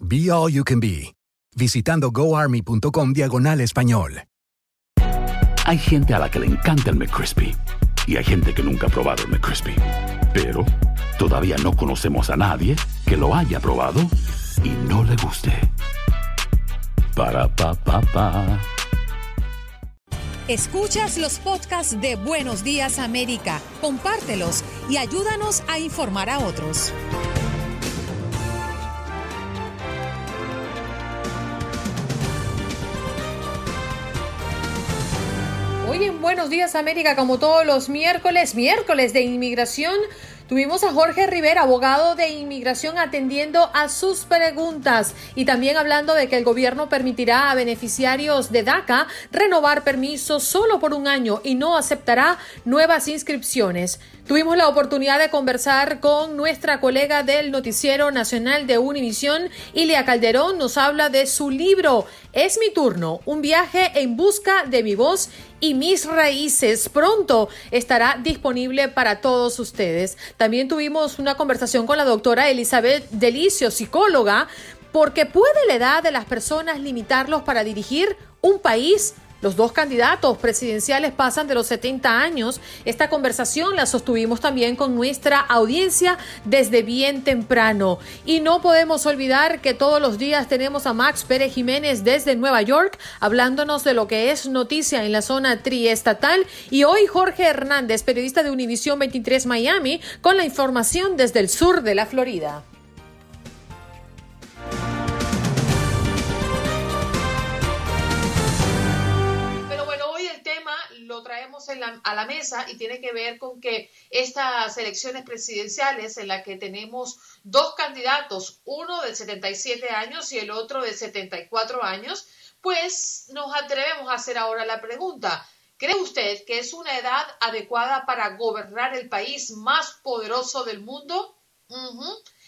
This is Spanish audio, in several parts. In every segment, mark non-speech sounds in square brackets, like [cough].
Be All You Can Be, visitando goarmy.com diagonal español. Hay gente a la que le encanta el McCrispy y hay gente que nunca ha probado el McCrispy. Pero todavía no conocemos a nadie que lo haya probado y no le guste. Para pa pa pa. Escuchas los podcasts de Buenos Días América, compártelos y ayúdanos a informar a otros. Hoy en Buenos Días América, como todos los miércoles, miércoles de inmigración, Tuvimos a Jorge Rivera, abogado de inmigración, atendiendo a sus preguntas y también hablando de que el gobierno permitirá a beneficiarios de DACA renovar permisos solo por un año y no aceptará nuevas inscripciones. Tuvimos la oportunidad de conversar con nuestra colega del Noticiero Nacional de Univisión, Ilia Calderón, nos habla de su libro Es mi turno, un viaje en busca de mi voz y mis raíces. Pronto estará disponible para todos ustedes. También tuvimos una conversación con la doctora Elizabeth Delicio, psicóloga, porque puede la edad de las personas limitarlos para dirigir un país los dos candidatos presidenciales pasan de los 70 años. Esta conversación la sostuvimos también con nuestra audiencia desde bien temprano. Y no podemos olvidar que todos los días tenemos a Max Pérez Jiménez desde Nueva York hablándonos de lo que es noticia en la zona triestatal. Y hoy Jorge Hernández, periodista de Univisión 23 Miami, con la información desde el sur de la Florida. Traemos a la mesa y tiene que ver con que estas elecciones presidenciales en las que tenemos dos candidatos, uno de 77 años y el otro de 74 años, pues nos atrevemos a hacer ahora la pregunta. ¿Cree usted que es una edad adecuada para gobernar el país más poderoso del mundo?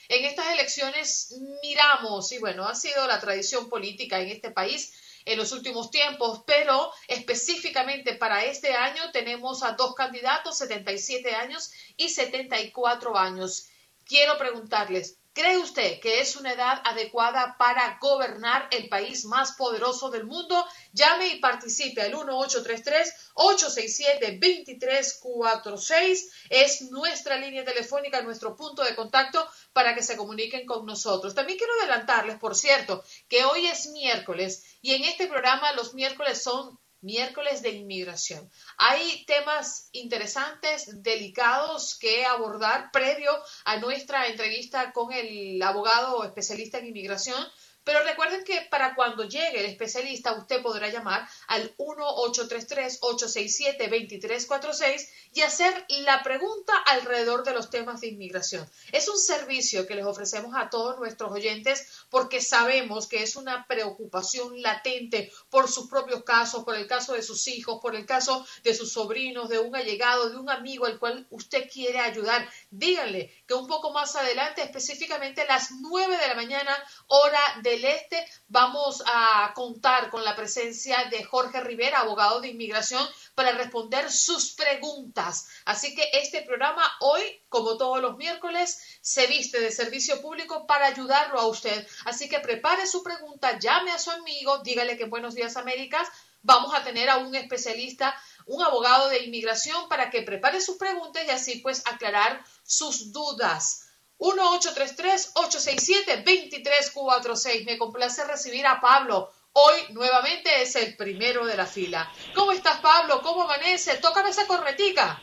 En estas elecciones miramos, y bueno, ha sido la tradición política en este país, en los últimos tiempos, pero específicamente para este año tenemos a dos candidatos, 77 años y 74 años. Quiero preguntarles, ¿cree usted que es una edad adecuada para gobernar el país más poderoso del mundo? Llame y participe al 1833-867-2346. Es nuestra línea telefónica, nuestro punto de contacto para que se comuniquen con nosotros. También quiero adelantarles, por cierto, que hoy es miércoles y en este programa los miércoles son miércoles de inmigración. Hay temas interesantes, delicados que abordar previo a nuestra entrevista con el abogado especialista en inmigración pero recuerden que para cuando llegue el especialista, usted podrá llamar al 1-833-867-2346 y hacer la pregunta alrededor de los temas de inmigración. Es un servicio que les ofrecemos a todos nuestros oyentes porque sabemos que es una preocupación latente por sus propios casos, por el caso de sus hijos, por el caso de sus sobrinos, de un allegado, de un amigo al cual usted quiere ayudar. Díganle que un poco más adelante, específicamente a las 9 de la mañana, hora de del Este, vamos a contar con la presencia de Jorge Rivera, abogado de inmigración, para responder sus preguntas. Así que este programa hoy, como todos los miércoles, se viste de servicio público para ayudarlo a usted. Así que prepare su pregunta, llame a su amigo, dígale que Buenos Días Américas vamos a tener a un especialista, un abogado de inmigración para que prepare sus preguntas y así pues aclarar sus dudas. 1-833-867-2346. Me complace recibir a Pablo. Hoy nuevamente es el primero de la fila. ¿Cómo estás, Pablo? ¿Cómo amanece? Tócame esa corretica.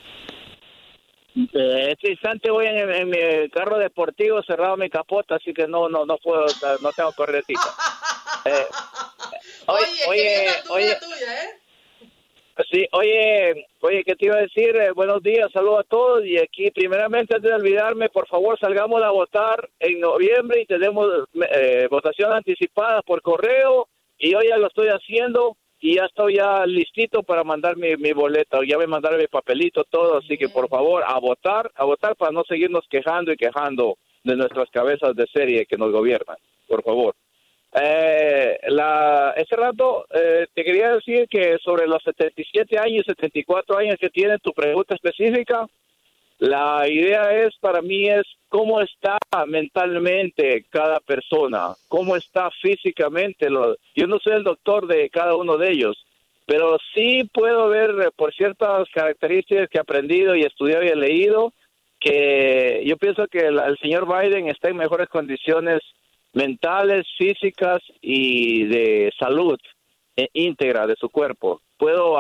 Eh, este instante voy en, mi carro deportivo cerrado mi capota, así que no no no puedo, no tengo corretica. [laughs] Eh, oye, oye, oye, tuya, ¿eh? Sí, oye, oye, ¿qué te iba a decir? Eh, buenos días, saludos a todos. Y aquí, primeramente, antes de olvidarme, por favor, salgamos a votar en noviembre y tenemos eh, votación anticipada por correo. Y hoy ya lo estoy haciendo y ya estoy ya listito para mandar mi, mi boleto. Ya voy a mandar mi papelito, todo. Así que, por favor, a votar, a votar para no seguirnos quejando y quejando de nuestras cabezas de serie que nos gobiernan. Por favor. Eh, la, ese rato eh, te quería decir que sobre los 77 años, 74 años que tiene tu pregunta específica, la idea es para mí es cómo está mentalmente cada persona, cómo está físicamente. Lo, yo no soy el doctor de cada uno de ellos, pero sí puedo ver eh, por ciertas características que he aprendido y estudiado y he leído que yo pienso que el, el señor Biden está en mejores condiciones mentales, físicas y de salud eh, íntegra de su cuerpo. Puedo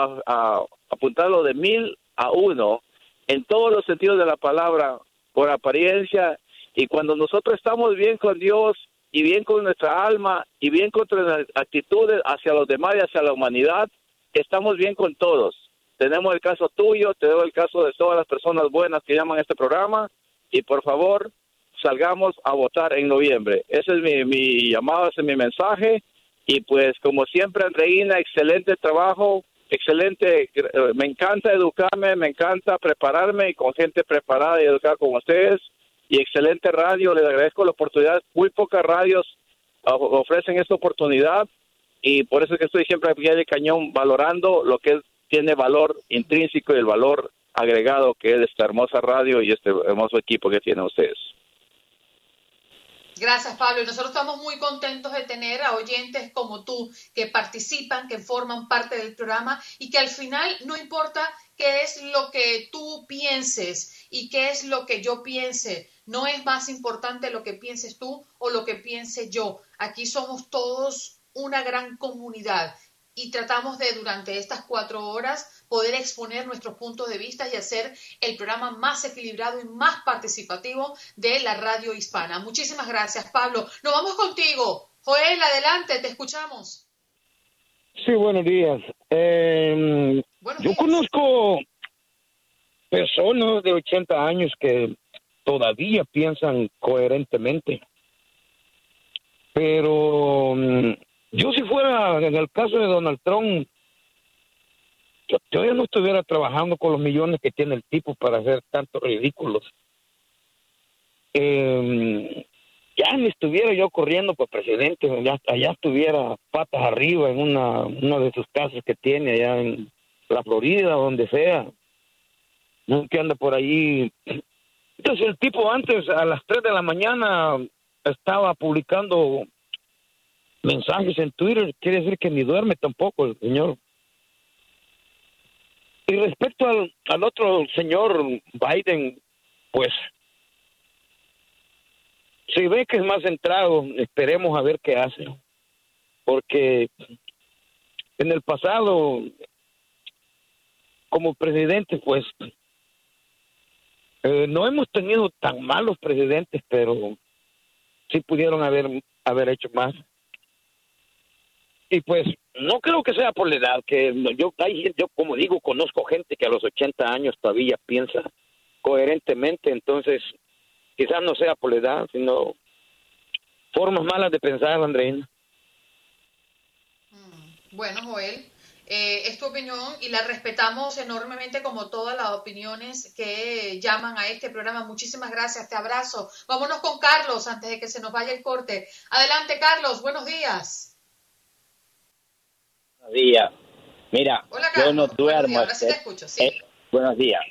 apuntarlo de mil a uno en todos los sentidos de la palabra, por apariencia, y cuando nosotros estamos bien con Dios y bien con nuestra alma y bien con nuestras actitudes hacia los demás y hacia la humanidad, estamos bien con todos. Tenemos el caso tuyo, tenemos el caso de todas las personas buenas que llaman a este programa, y por favor, salgamos a votar en noviembre. Ese es mi, mi llamado, ese es mi mensaje. Y pues como siempre, Andreina, excelente trabajo, excelente, eh, me encanta educarme, me encanta prepararme y con gente preparada y educada como ustedes. Y excelente radio, les agradezco la oportunidad. Muy pocas radios ofrecen esta oportunidad y por eso es que estoy siempre aquí de cañón valorando lo que tiene valor intrínseco y el valor agregado que es esta hermosa radio y este hermoso equipo que tienen ustedes. Gracias, Pablo. Y nosotros estamos muy contentos de tener a oyentes como tú que participan, que forman parte del programa y que al final no importa qué es lo que tú pienses y qué es lo que yo piense. No es más importante lo que pienses tú o lo que piense yo. Aquí somos todos una gran comunidad y tratamos de durante estas cuatro horas poder exponer nuestros puntos de vista y hacer el programa más equilibrado y más participativo de la radio hispana. Muchísimas gracias, Pablo. Nos vamos contigo. Joel, adelante, te escuchamos. Sí, buenos días. Em, yo conozco personas de 80 años que todavía piensan coherentemente, pero mm, yo si fuera en el caso de Donald Trump, yo, ya no estuviera trabajando con los millones que tiene el tipo para hacer tantos ridículos. Eh, ya ni estuviera yo corriendo por presidente, ya, allá estuviera patas arriba en una, una de sus casas que tiene allá en la Florida, donde sea. No que anda por allí. Entonces el tipo antes a las 3 de la mañana estaba publicando mensajes en Twitter, quiere decir que ni duerme tampoco el señor. Y respecto al, al otro señor Biden, pues si ve que es más centrado, esperemos a ver qué hace. Porque en el pasado, como presidente, pues eh, no hemos tenido tan malos presidentes, pero sí pudieron haber, haber hecho más y pues no creo que sea por la edad, que yo, yo como digo, conozco gente que a los 80 años todavía piensa coherentemente, entonces quizás no sea por la edad, sino formas malas de pensar, Andreina. Mm, bueno, Joel, Eh, es tu opinión y la respetamos enormemente como todas las opiniones que llaman a este programa. Muchísimas gracias, te abrazo. Vámonos con Carlos antes de que se nos vaya el corte. Adelante, Carlos, buenos días. Buenos días. Mira, yo no duermo. Eh, buenos días.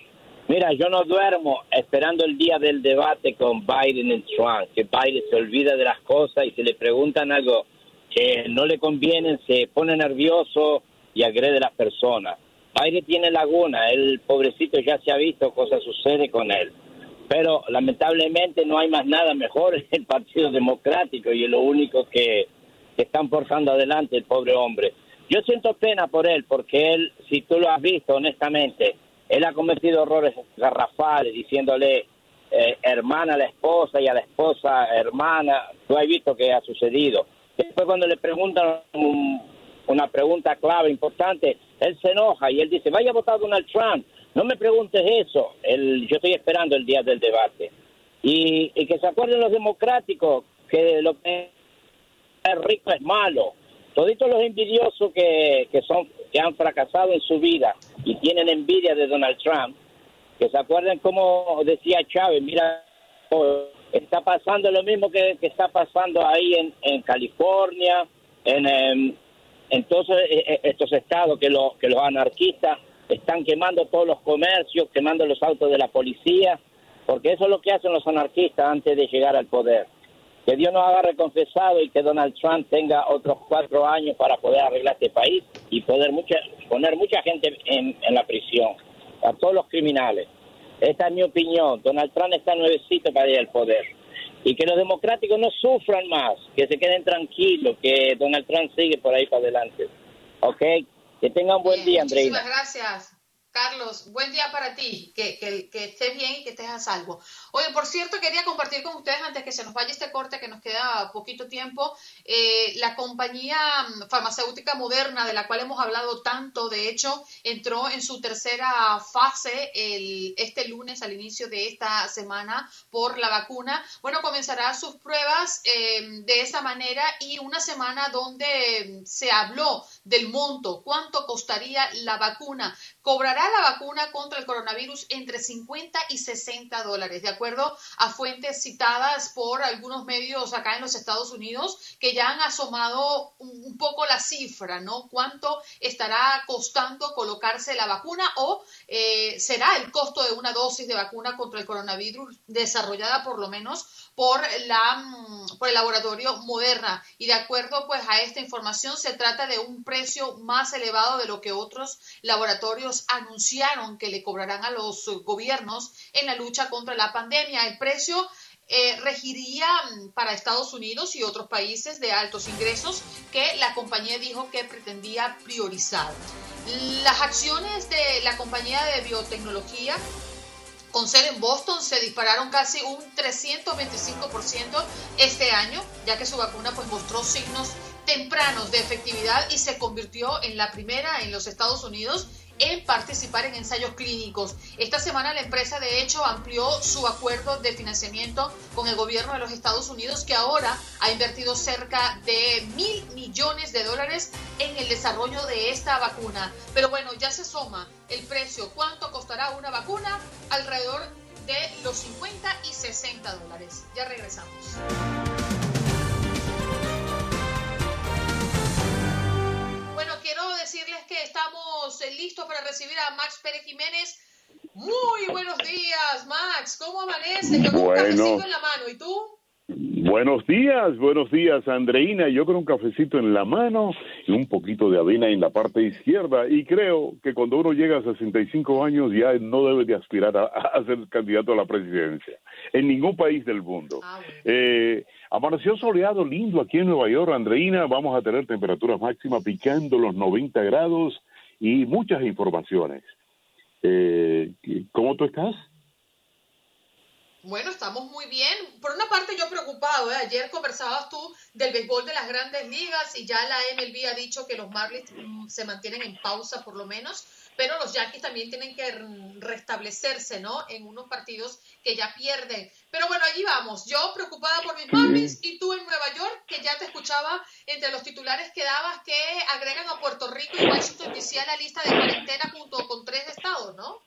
Mira, yo no duermo esperando el día del debate con Biden y Trump, que Biden se olvida de las cosas y se le preguntan algo que no le conviene, se pone nervioso y agrede a las personas. Biden tiene laguna, el pobrecito ya se ha visto, cosas sucede con él. Pero lamentablemente no hay más nada mejor en el Partido Democrático y es lo único que, que están forzando adelante el pobre hombre. Yo siento pena por él, porque él, si tú lo has visto honestamente, él ha cometido errores garrafales diciéndole eh, hermana a la esposa y a la esposa hermana. Tú has visto que ha sucedido. Después cuando le preguntan una pregunta clave, importante, él se enoja y él dice, vaya a votar Donald Trump. No me preguntes eso. yo estoy esperando el día del debate. Y, y que se acuerden los democráticos que lo que es rico es malo toditos los envidiosos que, que, son, que han fracasado en su vida y tienen envidia de Donald Trump, que se acuerden como decía Chávez, mira, está pasando lo mismo que, está pasando ahí en, en California, en, em, en, todos eh, eh, estos estados que, lo, que los anarquistas están quemando todos los comercios, quemando los autos de la policía, porque eso es lo que hacen los anarquistas antes de llegar al poder que Dios nos haga reconfesado y que Donald Trump tenga otros cuatro años para poder arreglar este país y poder mucha, poner mucha gente en, la prisión, a todos los criminales. Esta es mi opinión. Donald Trump está nuevecito para ir al poder. Y que los democráticos no sufran más, que se queden tranquilos, que Donald Trump sigue por ahí para adelante. ¿Ok? Que tengan un buen día, Andreina. Muchísimas gracias. Carlos, buen día para ti, que, que, estés bien y que estés a salvo. Oye, por cierto, quería compartir con ustedes, antes que se nos vaya este corte, que nos queda poquito tiempo, eh, la compañía mm, farmacéutica moderna, de la cual hemos hablado tanto, de hecho, entró en su tercera fase este lunes, al inicio de esta semana, por la vacuna. Bueno, comenzará sus pruebas eh, de esa manera y una semana donde se habló del monto, cuánto costaría la vacuna. Cobrará la vacuna contra el coronavirus entre 50 y 60 dólares, de acuerdo a fuentes citadas por algunos medios acá en los Estados Unidos que ya han asomado un poco la cifra, ¿no? ¿Cuánto estará costando colocarse la vacuna o eh, será el costo de una dosis de vacuna contra el coronavirus desarrollada por lo menos por, la, mm, por el laboratorio Moderna? Y de acuerdo pues a esta información se trata de un precio más elevado de lo que otros laboratorios anunciaron que le cobrarán a los gobiernos en la lucha contra la pandemia. El precio eh, regiría mm, para Estados Unidos y otros países de altos ingresos que la compañía dijo que pretendía priorizar. Las acciones de la compañía de biotecnología con sede en Boston se dispararon casi un 325% este año, ya que su vacuna pues mostró signos tempranos de efectividad y se convirtió en la primera en los Estados Unidos en participar en ensayos clínicos. Esta semana la empresa de hecho amplió su acuerdo de financiamiento con el gobierno de los Estados Unidos que ahora ha invertido cerca de mil millones de dólares en el desarrollo de esta vacuna. Pero bueno, ya se suma el precio. ¿Cuánto costará una vacuna? Alrededor de los 50 y 60 dólares. Ya regresamos. Decirles que estamos eh, listos para recibir a Max Pérez Jiménez. Muy buenos días, Max. ¿Cómo amanece? Yo con un cafecito en la mano. ¿Y tú? Buenos días, buenos días, Andreina. Yo con un cafecito en la mano y un poquito de avena en la parte izquierda. Y creo que cuando uno llega a 65 años ya no debe de aspirar a, ser candidato a la presidencia en ningún país del mundo. Ah, eh, amaneció soleado, lindo aquí en Nueva York, Andreina. Vamos a tener temperaturas máximas picando los 90 grados y muchas informaciones. Eh, ¿Cómo tú estás? Bueno, estamos muy bien. Por una parte yo preocupado, ¿eh? ayer conversabas tú del béisbol de las grandes ligas y ya la MLB ha dicho que los Marlins mm, se mantienen en pausa por lo menos, pero los Yankees también tienen que restablecerse, ¿no? En unos partidos que ya pierden. Pero bueno, allí vamos. Yo preocupada por mis Marlins y tú en Nueva York, que ya te escuchaba entre los titulares que dabas que agregan a Puerto Rico y Washington DC decía la lista de cuarentena junto con tres estados, ¿no?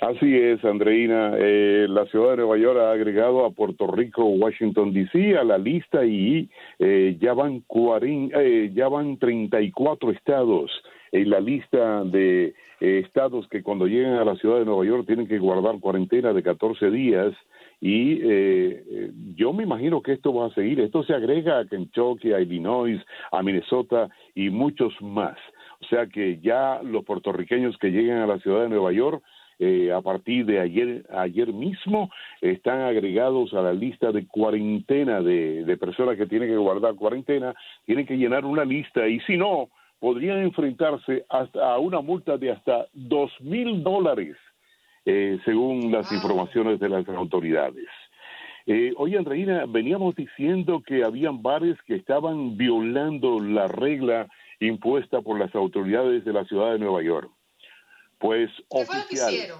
Así es, Andreina. Eh, la ciudad de Nueva York ha agregado a Puerto Rico, Washington D.C. a la lista y eh, ya van eh, ya van 34 estados en la lista de eh, estados que cuando lleguen a la ciudad de Nueva York tienen que guardar cuarentena de 14 días y eh, yo me imagino que esto va a seguir. Esto se agrega a Kentucky, a Illinois, a Minnesota y muchos más. O sea que ya los puertorriqueños que lleguen a la ciudad de Nueva York eh, a partir de ayer, ayer mismo están agregados a la lista de cuarentena de, de personas que tienen que guardar cuarentena, tienen que llenar una lista y si no, podrían enfrentarse hasta a una multa de hasta dos mil dólares, eh, según las informaciones de las autoridades. Eh, oye, Andreina, veníamos diciendo que habían bares que estaban violando la regla impuesta por las autoridades de la ciudad de Nueva York. Pues ¿Qué fue lo que hicieron?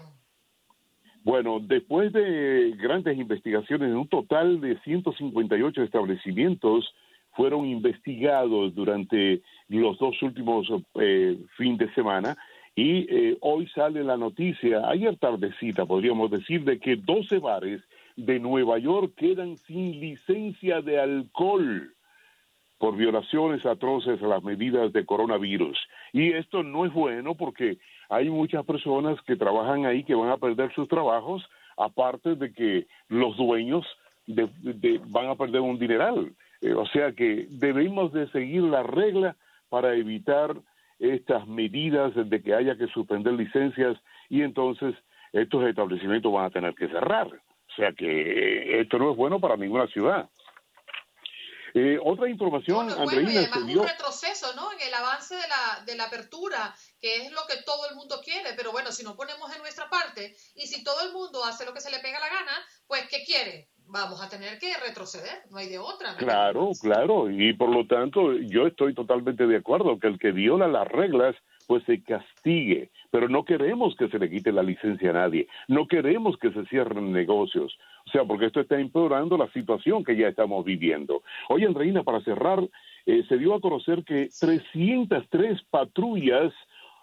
Bueno, después de grandes investigaciones, un total de 158 establecimientos fueron investigados durante los dos últimos eh, fin de semana y eh, hoy sale la noticia, ayer tardecita podríamos decir, de que 12 bares de Nueva York quedan sin licencia de alcohol por violaciones atroces a las medidas de coronavirus. Y esto no es bueno porque hay muchas personas que trabajan ahí que van a perder sus trabajos, aparte de que los dueños de, de, van a perder un dineral. Eh, o sea que debemos de seguir la regla para evitar estas medidas de que haya que suspender licencias y entonces estos establecimientos van a tener que cerrar. O sea que eh, esto no es bueno para ninguna ciudad. Eh, otra información, bueno, Andreina, bueno, y además dio... un retroceso, ¿no? En el avance de la, de la apertura, que es lo que todo el mundo quiere, pero bueno, si no ponemos en nuestra parte y si todo el mundo hace lo que se le pega la gana, pues ¿qué quiere? Vamos a tener que retroceder, no hay de otra. Claro, claro, y por lo tanto yo estoy totalmente de acuerdo que el que viola las reglas pues se castigue, pero no queremos que se le quite la licencia a nadie, no queremos que se cierren negocios, o sea, porque esto está empeorando la situación que ya estamos viviendo. Oye, Andreina, para cerrar, eh, se dio a conocer que 303 patrullas,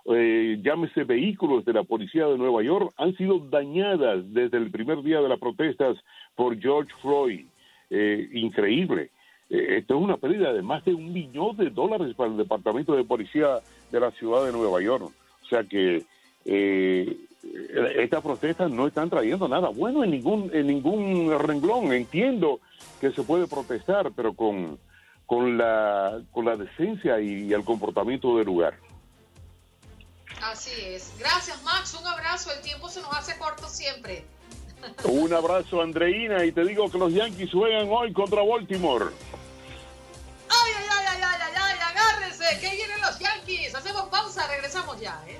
eh, llámese vehículos de la policía de Nueva York, han sido dañadas desde el primer día de las protestas por George Floyd. Eh, increíble. Eh, esto es una pérdida de más de un millón de dólares para el Departamento de Policía de la ciudad de Nueva York. O sea que eh, estas protestas no están trayendo nada bueno en ningún, en ningún renglón. Entiendo que se puede protestar, pero con, con, la, con la decencia y, y el comportamiento del lugar. Así es. Gracias, Max. Un abrazo. El tiempo se nos hace corto siempre. Un abrazo, Andreina, y te digo que los Yankees juegan hoy contra Baltimore. ¡Ay, ay, ay, ay, ay, ay, ay! ¡Agárrense! ¡Que vienen los Yankees! Hacemos pausa, regresamos ya, ¿eh?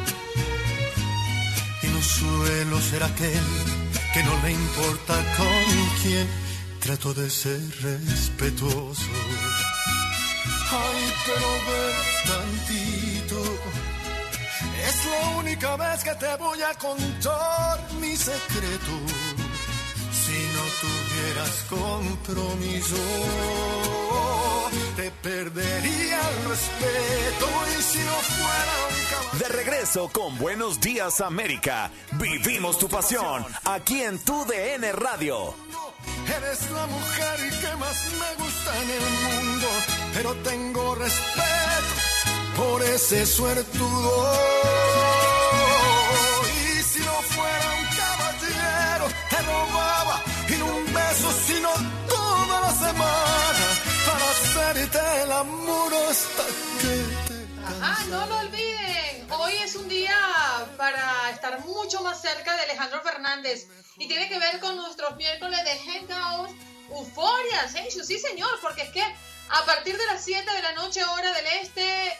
y no suelo ser aquel que no le importa con quién trato de ser respetuoso. Ay, pero ven tantito, es la única vez que te voy a contar mi secreto. Tuvieras compromiso, te perdería el respeto y si no fuera un. De regreso con Buenos Días América. Vivimos tu pasión aquí en tu DN Radio. Eres la mujer que más me gusta en el mundo, pero tengo respeto por ese suertudo. Amor Ajá, no lo olviden. Hoy es un día para estar mucho más cerca de Alejandro Fernández. Y tiene que ver con nuestros miércoles de Hangout. Euforia, Sí, señor, porque es que a partir de las 7 de la noche, hora del este,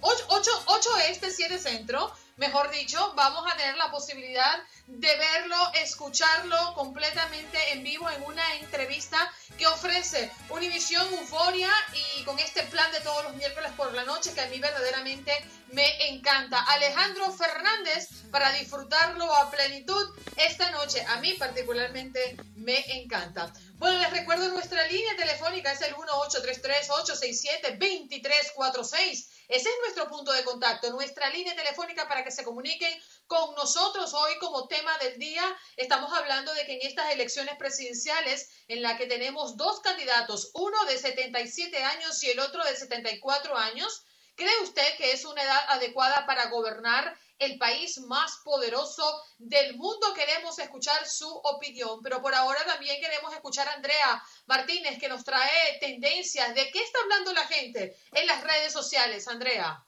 8, mm, 8 este, 7 centro, mejor dicho, vamos a tener la posibilidad de verlo, escucharlo completamente en vivo en una entrevista que ofrece Univisión Euforia y con este plan de todos los miércoles por la noche que a mí verdaderamente me encanta. Alejandro Fernández para disfrutarlo a plenitud esta noche. A mí particularmente me encanta. Bueno, les recuerdo nuestra línea telefónica es el 1833-867-2346. Ese es nuestro punto de contacto, nuestra línea telefónica para que se comuniquen con nosotros hoy como tema del día. Estamos hablando de que en estas elecciones presidenciales, en la que tenemos dos candidatos, uno de 77 años y el otro de 74 años, ¿cree usted que es una edad adecuada para gobernar el país más poderoso del mundo? Queremos escuchar su opinión, pero por ahora también queremos escuchar a Andrea Martínez, que nos trae tendencias de qué está hablando la gente en las redes sociales. Andrea.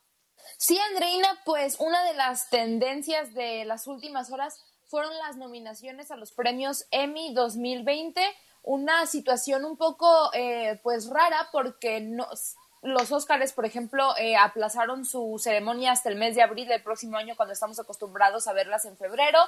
Sí, Andreina, pues una de las tendencias de las últimas horas fueron las nominaciones a los premios Emmy 2020, una situación un poco eh, pues rara porque los Óscares, por ejemplo, eh, aplazaron su ceremonia hasta el mes de abril del próximo año cuando estamos acostumbrados a verlas en febrero.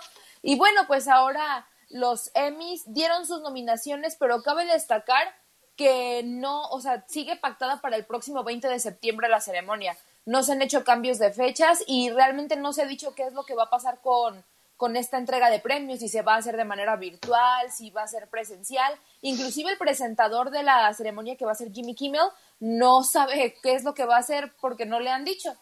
Y bueno, pues ahora los Emmys dieron sus nominaciones, pero cabe destacar que no, o sea, sigue pactada para el próximo 20 de septiembre la ceremonia no se han hecho cambios de fechas y realmente no se ha dicho qué es lo que va a pasar con, con esta entrega de premios, si se va a hacer de manera virtual, si va a ser presencial. Inclusive el presentador de la ceremonia que va a ser Jimmy Kimmel no sabe qué es lo que va a hacer porque no le han dicho.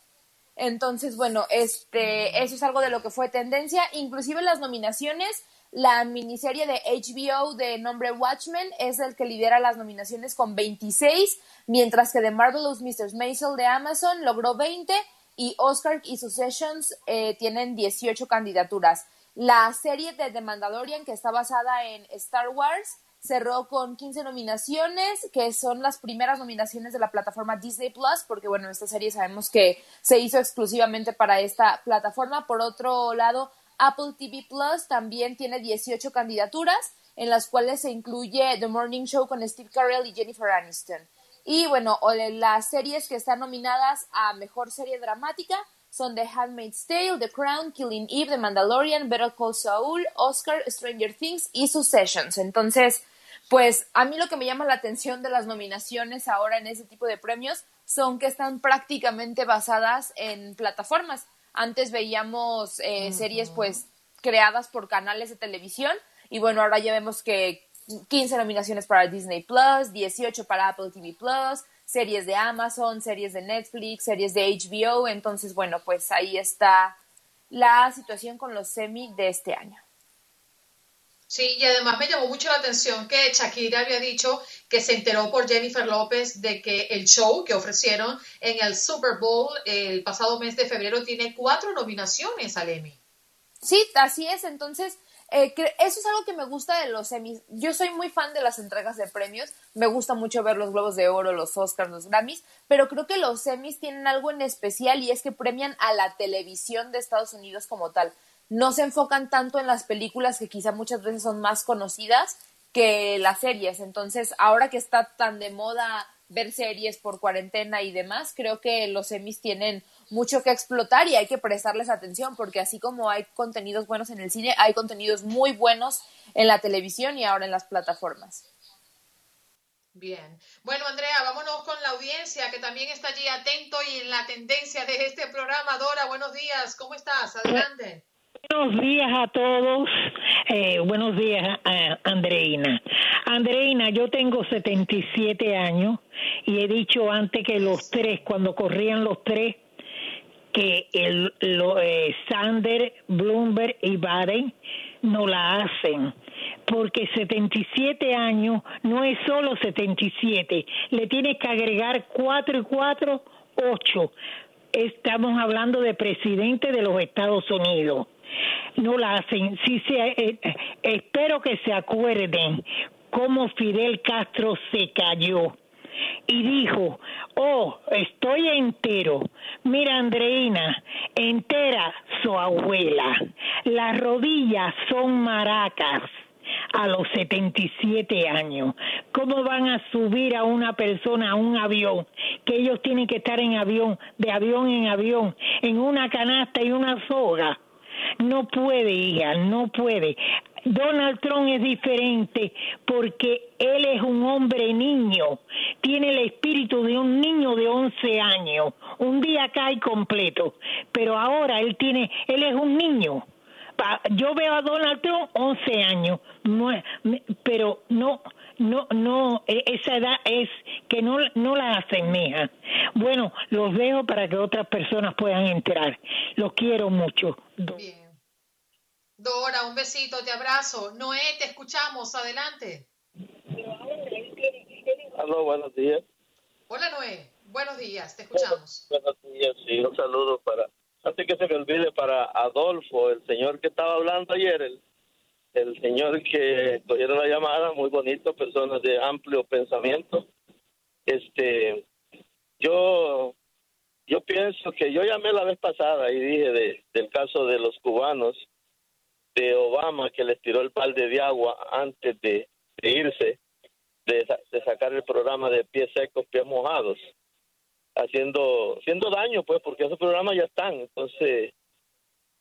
Entonces, bueno, este, eso es algo de lo que fue tendencia. Inclusive las nominaciones la miniserie de HBO de nombre Watchmen es el que lidera las nominaciones con 26, mientras que The Marvelous Mr. Maisel de Amazon logró 20 y Oscar y Successions eh, tienen 18 candidaturas. La serie de The Mandalorian, que está basada en Star Wars, cerró con 15 nominaciones, que son las primeras nominaciones de la plataforma Disney Plus, porque bueno, esta serie sabemos que se hizo exclusivamente para esta plataforma. Por otro lado, Apple TV Plus también tiene 18 candidaturas, en las cuales se incluye The Morning Show con Steve Carell y Jennifer Aniston. Y bueno, las series que están nominadas a Mejor Serie Dramática son The Handmaid's Tale, The Crown, Killing Eve, The Mandalorian, Better Call Saul, Oscar, Stranger Things y Successions. Entonces, pues a mí lo que me llama la atención de las nominaciones ahora en ese tipo de premios son que están prácticamente basadas en plataformas. Antes veíamos eh, series pues creadas por canales de televisión y bueno, ahora ya vemos que 15 nominaciones para Disney Plus, 18 para Apple TV Plus, series de Amazon, series de Netflix, series de HBO, entonces bueno, pues ahí está la situación con los semi de este año. Sí, y además me llamó mucho la atención que Shakira había dicho que se enteró por Jennifer López de que el show que ofrecieron en el Super Bowl el pasado mes de febrero tiene cuatro nominaciones al Emmy. Sí, así es. Entonces, eh, eso es algo que me gusta de los Emmys. Yo soy muy fan de las entregas de premios. Me gusta mucho ver los Globos de Oro, los Oscars, los Grammys. Pero creo que los Emmys tienen algo en especial y es que premian a la televisión de Estados Unidos como tal. No se enfocan tanto en las películas que quizá muchas veces son más conocidas, que las series. Entonces, ahora que está tan de moda ver series por cuarentena y demás, creo que los semis tienen mucho que explotar y hay que prestarles atención porque así como hay contenidos buenos en el cine, hay contenidos muy buenos en la televisión y ahora en las plataformas. Bien. Bueno, Andrea, vámonos con la audiencia que también está allí atento y en la tendencia de este programa. Dora, buenos días. ¿Cómo estás? Adelante. Buenos días a todos. Eh, buenos días, a Andreina. Andreina, yo tengo 77 años y he dicho antes que los tres, cuando corrían los tres, que el, lo, eh, Sander, Bloomberg y Biden no la hacen. Porque 77 años no es solo 77, le tienes que agregar 4 y 4, 8. Estamos hablando de presidente de los Estados Unidos no la hacen. Si se, eh, eh, espero que se acuerden cómo Fidel Castro se cayó y dijo, oh, estoy entero. Mira, Andreina, entera su abuela. Las rodillas son maracas a los 77 años. ¿Cómo van a subir a una persona a un avión? Que ellos tienen que estar en avión, de avión en avión, en una canasta y una soga. No puede, hija, no puede. Donald Trump es diferente porque él es un hombre niño, tiene el espíritu de un niño de 11 años. Un día cae completo, pero ahora él tiene, él es un niño. Yo veo a Donald Trump 11 años, pero no, no, no, e- esa edad es que no, no la asemeja. Bueno, los dejo para que otras personas puedan entrar. Los quiero mucho. Dora, un besito, te abrazo. Noé, te escuchamos, adelante. Aló, buenos días. Hola Noé, buenos días, te escuchamos. Buenos días, sí, un saludo para, antes que se me olvide, para Adolfo, el señor que estaba hablando ayer, el, el señor que cogieron la llamada, muy bonito, personas de amplio pensamiento. Este, yo, yo pienso que yo llamé la vez pasada y dije de, del caso de los cubanos, de Obama que les tiró el balde de agua antes de, irse, de, de sacar el programa de pies secos, pies mojados haciendo haciendo daño pues porque esos programas ya están entonces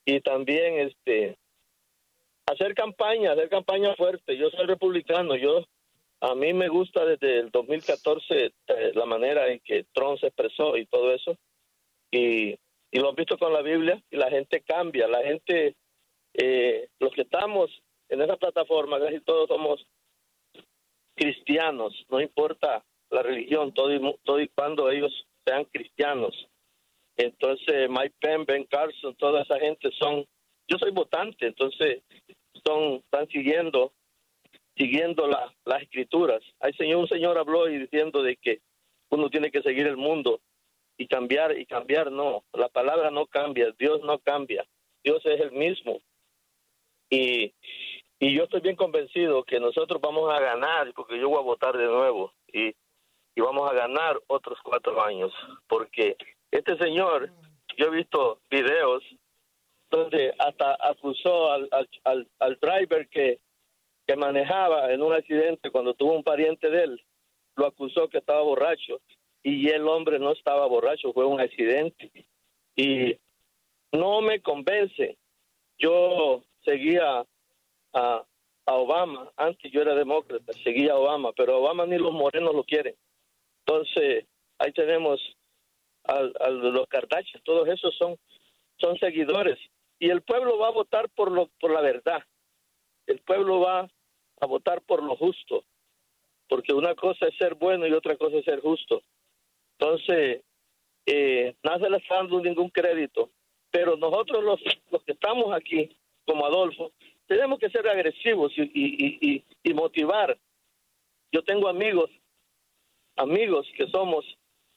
y también este hacer campaña hacer campaña fuerte. Yo soy republicano yo a mí me gusta desde el 2014 eh, la manera en que Trump se expresó y todo eso. Y, y lo han visto con la Biblia y la gente cambia la gente eh, los que estamos en esa plataforma casi todos somos cristianos no importa la religión todo y, todo y cuando ellos sean cristianos. Entonces Mike Penn, Ben Carson, toda esa gente son, yo soy votante, entonces son, están siguiendo, siguiendo la- las escrituras. Hay señor, un señor habló y diciendo de que uno tiene que seguir el mundo y cambiar y cambiar no, la palabra no cambia, Dios no cambia, Dios es el mismo. Y, y yo estoy bien convencido que nosotros vamos a ganar, porque yo voy a votar de nuevo y, y vamos a ganar otros cuatro años, porque este señor, yo he visto videos donde hasta acusó al, al, al, driver que, que manejaba en un accidente cuando tuvo un pariente de él, lo acusó que estaba borracho y el hombre no estaba borracho, fue un accidente. Y no me convence. Yo seguía a, a Obama, antes yo era demócrata, seguía a Obama, pero Obama ni los morenos lo quieren. Entonces, ahí tenemos a, a los Kardashian, todos esos son, son seguidores. Y el pueblo va a votar por, lo, por la verdad. El pueblo va a votar por lo justo. Porque una cosa es ser bueno y otra cosa es ser justo. Entonces, eh, no se le está dando ningún crédito. Pero nosotros los, los que estamos aquí, como Adolfo, tenemos que ser agresivos y, y, y, y- motivar. Yo tengo amigos, amigos que somos,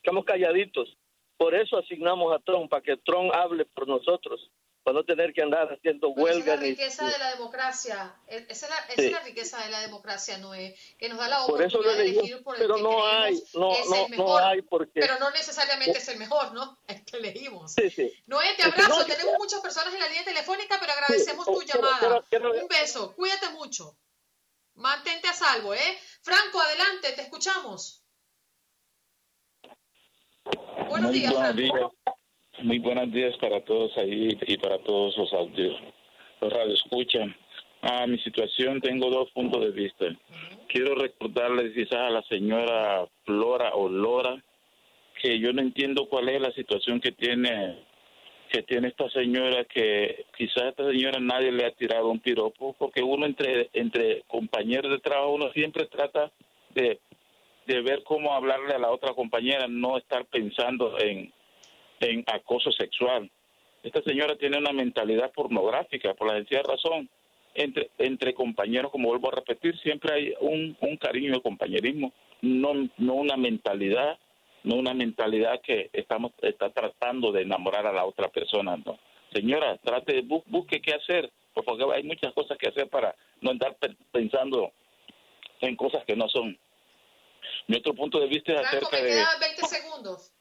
estamos calladitos. Por eso asignamos a Trump, para que Trump hable por nosotros, para no tener que andar haciendo Pero esa es huelga la ni... riqueza de la democracia, esa es la, esa Sí. es la riqueza de la democracia, Noé, que nos da la Por eso oportunidad de digo, elegir por el pero que no creemos hay, no, es no, el no mejor, hay porque... pero no necesariamente es el mejor, ¿no? [laughs] El que elegimos. Sí, sí. Noé, te abrazo, no- tenemos muchas personas en la línea telefónica, pero agradecemos tu quiero- llamada. quiero- quiero- Un beso, cuídate mucho. Mantente a salvo, ¿eh? Franco, adelante, te escuchamos. Buenos Muy días, buenos Franco. días. Muy buenos días para todos ahí y para todos los audios, los radioescuchan. A mi situación tengo dos puntos de vista. Quiero recordarle quizás a la señora Flora o Lora que yo no entiendo cuál es la situación que tiene que tiene esta señora que quizás a esta señora nadie le ha tirado un piropo porque uno entre entre compañeros de trabajo uno siempre trata de de ver cómo hablarle a la otra compañera, no estar pensando en, en acoso sexual. Esta señora tiene una mentalidad pornográfica, por la sencilla razón. Entre, entre compañeros, como vuelvo a repetir, siempre hay un, un cariño de compañerismo, no, no una mentalidad, no una mentalidad que estamos está tratando de enamorar a la otra persona. No. Señora, trate, bu- busque qué hacer, porque hay muchas cosas que hacer para no andar pe- pensando en cosas que no son. Mi otro punto de vista es Franco, acerca me de... quedan 20 segundos.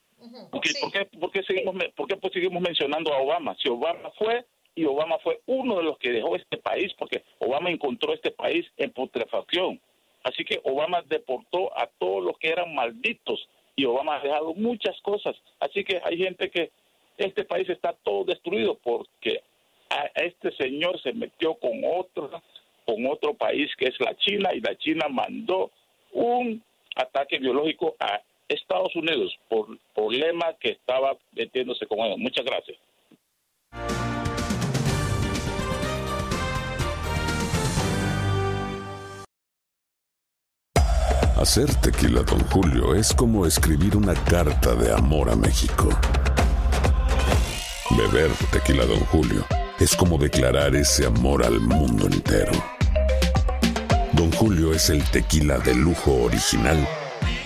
¿Por qué, sí. por qué- por qué seguimos, por qué, seguimos mencionando a Obama? Si Obama fue, y Obama fue uno de los que dejó este país, porque Obama encontró este país en putrefacción. Así que Obama deportó a todos los que eran malditos, y Obama ha dejado muchas cosas. Así que hay gente que este país está todo destruido porque a este señor se metió con otro, con otro país que es la China, y la China mandó un ataque biológico a Estados Unidos por problema que estaba metiéndose con ellos. Muchas gracias. Hacer tequila, Don Julio, es como escribir una carta de amor a México. Beber tequila, Don Julio, es como declarar ese amor al mundo entero. Don Julio es el tequila de lujo original,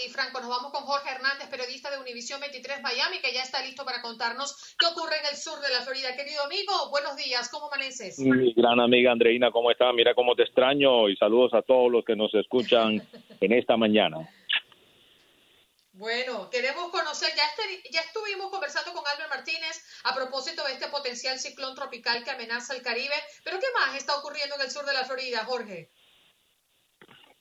Ti, Franco. Nos vamos con Jorge Hernández, periodista de Univisión 23 Miami, que ya está listo para contarnos qué ocurre en el sur de la Florida. Querido amigo, buenos días, ¿cómo amaneces? Mi gran amiga Andreina, ¿cómo está? Mira cómo te extraño y saludos a todos los que nos escuchan [laughs] en esta mañana. Bueno, queremos conocer, ya, este- ya estuvimos conversando con Albert Martínez a propósito de este potencial ciclón tropical que amenaza el Caribe, pero ¿qué más está ocurriendo en el sur de la Florida, Jorge?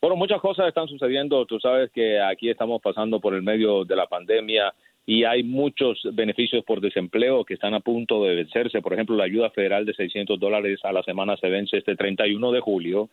Bueno, muchas cosas están sucediendo. Tú sabes que aquí estamos pasando por el medio de la pandemia y hay muchos beneficios por desempleo que están a punto de vencerse. Por ejemplo, la ayuda federal de 600 dólares a la semana se vence este 31 de julio,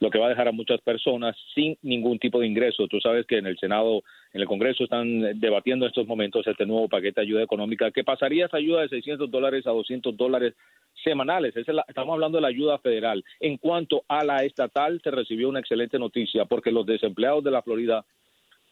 lo que va a dejar a muchas personas sin ningún tipo de ingreso. Tú sabes que en el Senado, en el Congreso están debatiendo en estos momentos este nuevo paquete de ayuda económica que pasaría esa ayuda de 600 dólares a 200 dólares semanales. Estamos hablando de la ayuda federal. En cuanto a la estatal, se recibió una excelente noticia porque los desempleados de la Florida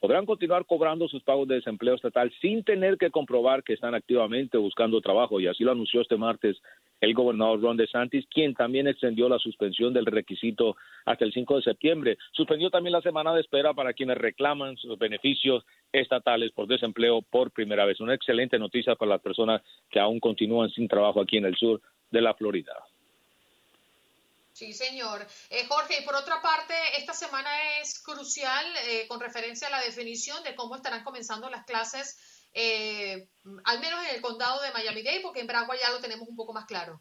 podrán continuar cobrando sus pagos de desempleo estatal sin tener que comprobar que están activamente buscando trabajo. Y así lo anunció este martes el gobernador Ron DeSantis, quien también extendió la suspensión del requisito hasta el 5 de septiembre. Suspendió también la semana de espera para quienes reclaman sus beneficios estatales por desempleo por primera vez. Una excelente noticia para las personas que aún continúan sin trabajo aquí en el sur de la Florida. Sí, señor. Eh, Jorge, y por otra parte, esta semana es crucial eh, con referencia a la definición de cómo estarán comenzando las clases, eh, al menos en el condado de Miami-Dade, porque en Broward ya lo tenemos un poco más claro.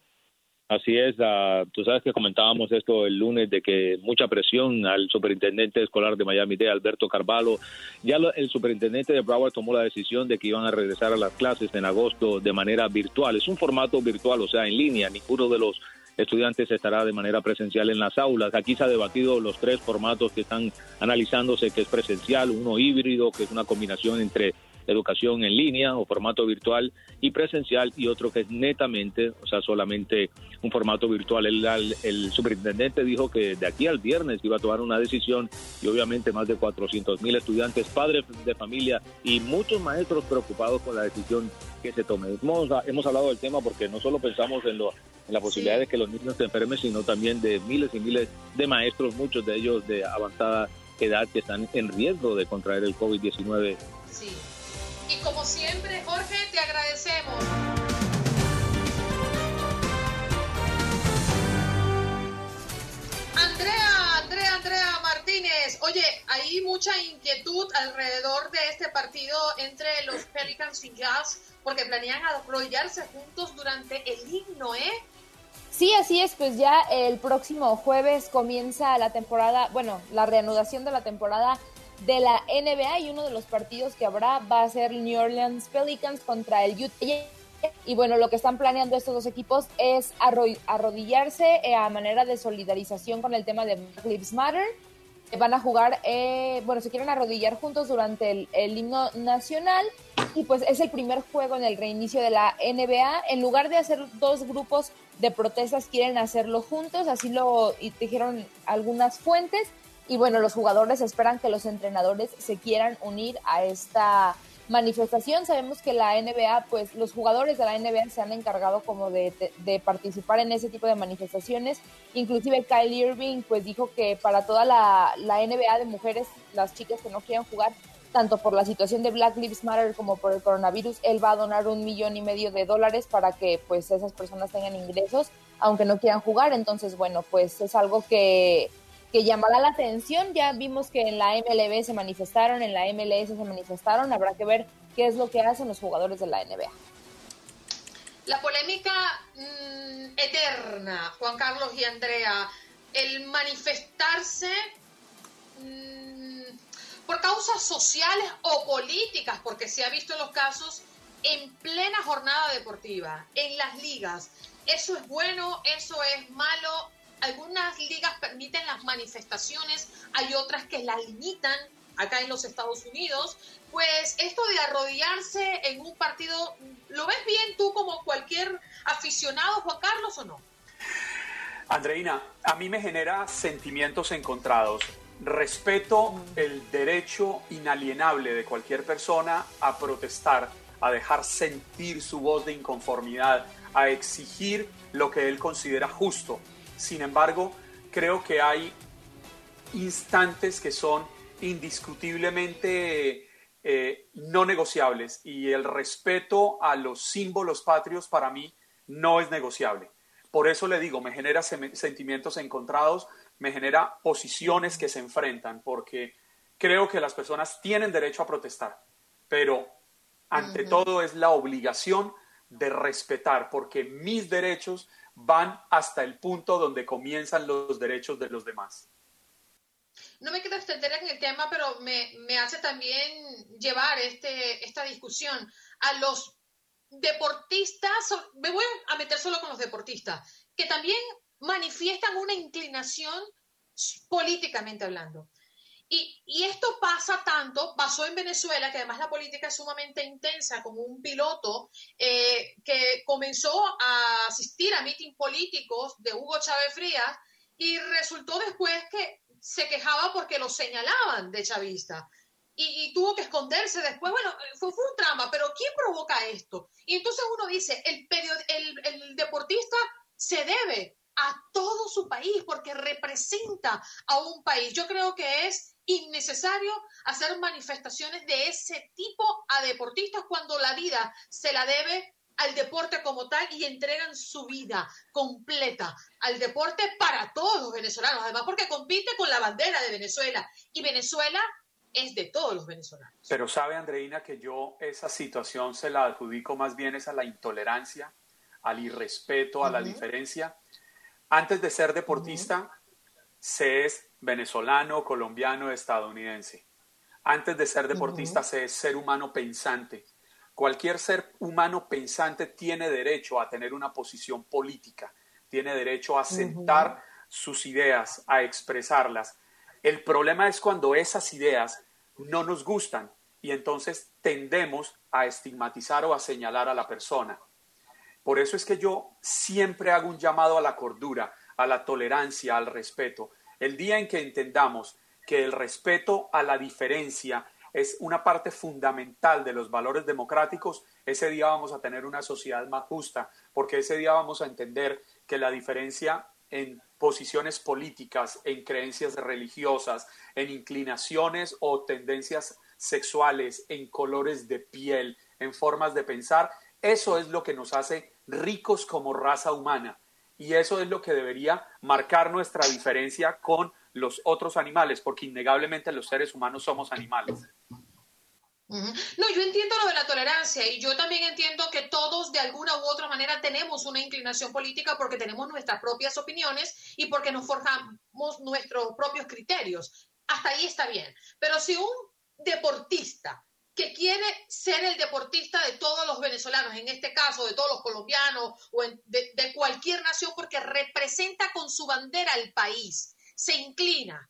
Así es, ah, tú sabes que comentábamos esto el lunes de que mucha presión al superintendente escolar de Miami-Dade, Alberto Carvalho. Ya lo- el superintendente de Broward tomó la decisión de que iban a regresar a las clases en agosto de manera virtual. Es un formato virtual, o sea, en línea. Ninguno de los estudiantes estará de manera presencial en las aulas. Aquí se ha debatido los tres formatos que están analizándose, que es presencial, uno híbrido, que es una combinación entre educación en línea o formato virtual y presencial y otro que es netamente, o sea, solamente un formato virtual. El, el- superintendente dijo que de aquí al viernes iba a tomar una decisión y obviamente más de 400 mil estudiantes, padres de familia y muchos maestros preocupados con la decisión que se tome. Hemos, hemos hablado del tema porque no solo pensamos en, lo, en la posibilidad de que los niños se enfermen, sino también de miles y miles de maestros, muchos de ellos de avanzada edad que están en riesgo de contraer el COVID-19 Sí. Y como siempre, Jorge, te agradecemos. Andrea, Andrea, Andrea Martínez. Oye, hay mucha inquietud alrededor de este partido entre los Pelicans y Jazz porque planean arrollarse juntos durante el himno, ¿eh? Sí, así es, pues ya el próximo jueves comienza la temporada, bueno, la reanudación de la temporada de la NBA y uno de los partidos que habrá va a ser New Orleans Pelicans contra el Utah. Y bueno, lo que están planeando estos dos equipos es arro- arrodillarse eh, a manera de solidarización con el tema de Black Lives Matter. Eh, Van a jugar, eh, bueno, se quieren arrodillar juntos durante el, el himno nacional y pues es el primer juego en el reinicio de la NBA. En lugar de hacer dos grupos de protestas, quieren hacerlo juntos, así lo dijeron algunas fuentes. Y bueno, los jugadores esperan que los entrenadores se quieran unir a esta manifestación. Sabemos que la NBA, pues los jugadores de la NBA se han encargado como de, de, participar en ese tipo de manifestaciones. Inclusive Kyle Irving pues dijo que para toda la, la NBA de mujeres, las chicas que no quieran jugar, tanto por la situación de Black Lives Matter como por el coronavirus, él va a donar un millón y medio de dólares para que pues esas personas tengan ingresos, aunque no quieran jugar. Entonces, bueno, pues es algo que que llamará la atención. Ya vimos que en la MLB se manifestaron, en la MLS se manifestaron. Habrá que ver qué es lo que hacen los jugadores de la NBA. La polémica mm, eterna, Juan Carlos y Andrea, el manifestarse mm, por causas sociales o políticas, porque se ha visto en los casos en plena jornada deportiva, en las ligas. Eso es bueno, eso es malo, algunas ligas permiten las manifestaciones, hay otras que las limitan acá en los Estados Unidos. Pues esto de arrodillarse en un partido, ¿lo ves bien tú como cualquier aficionado, Juan Carlos, o no? Andreina, a mí me genera sentimientos encontrados. Respeto el derecho inalienable de cualquier persona a protestar, a dejar sentir su voz de inconformidad, a exigir lo que él considera justo. Sin embargo, creo que hay instantes que son indiscutiblemente eh, no negociables y el respeto a los símbolos patrios para mí no es negociable. Por eso le digo, me genera sentimientos encontrados, me genera posiciones que se enfrentan, porque creo que las personas tienen derecho a protestar, pero ante todo es la obligación de respetar, porque mis derechos van hasta el punto donde comienzan los derechos de los demás. No me quiero extender en el tema, pero me, me hace también llevar este, esta discusión a los deportistas, me voy a meter solo con los deportistas, que también manifiestan una inclinación políticamente hablando. Y, esto pasa tanto, pasó en Venezuela, que además la política es sumamente intensa, como un piloto eh, que comenzó a asistir a mítines políticos de Hugo Chávez Frías y resultó después que se quejaba porque lo señalaban de chavista. Y, tuvo que esconderse después. Bueno, fue, fue, un trama, pero ¿quién provoca esto? Y entonces uno dice, el, el, el deportista se debe a todo su país porque representa a un país. Yo creo que es innecesario hacer manifestaciones de ese tipo a deportistas cuando la vida se la debe al deporte como tal y entregan su vida completa al deporte para todos los venezolanos, además porque compite con la bandera de Venezuela y Venezuela es de todos los venezolanos. Pero sabe, Andreina, que yo esa situación se la adjudico más bien es a la intolerancia, al irrespeto, a la diferencia. Antes de ser deportista, se es venezolano, colombiano, estadounidense. Antes de ser deportista, se es ser humano pensante. Cualquier ser humano pensante tiene derecho a tener una posición política, tiene derecho a sentar sus ideas, a expresarlas. El problema es cuando esas ideas no nos gustan y entonces tendemos a estigmatizar o a señalar a la persona. Por eso es que yo siempre hago un llamado a la cordura, a la tolerancia, al respeto. El día en que entendamos que el respeto a la diferencia es una parte fundamental de los valores democráticos, ese día vamos a tener una sociedad más justa, porque ese día vamos a entender que la diferencia en posiciones políticas, en creencias religiosas, en inclinaciones o tendencias sexuales, en colores de piel, en formas de pensar, eso es lo que nos hace ricos como raza humana. Y eso es lo que debería marcar nuestra diferencia con los otros animales, porque innegablemente los seres humanos somos animales. No, yo entiendo lo de la tolerancia y yo también entiendo que todos de alguna u otra manera tenemos una inclinación política porque tenemos nuestras propias opiniones y porque nos forjamos nuestros propios criterios. Hasta ahí está bien. Pero si un deportista que quiere ser el deportista de todos los venezolanos, en este caso de todos los colombianos o de, cualquier nación, porque representa con su bandera el país, se inclina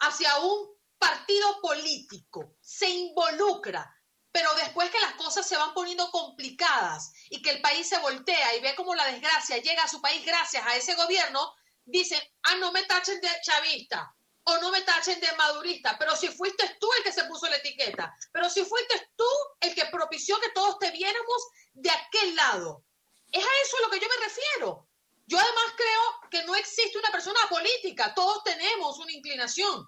hacia un partido político, se involucra, pero después que las cosas se van poniendo complicadas y que el país se voltea y ve cómo la desgracia llega a su país gracias a ese gobierno, dicen, ah, no me tachen de chavista, o no me tachen de madurista, pero si fuiste tú el que se puso la etiqueta, pero si fuiste tú el que permitió que todos te viéramos de aquel lado. Es a eso a lo que yo me refiero. Yo además creo que no existe una persona política, todos tenemos una inclinación.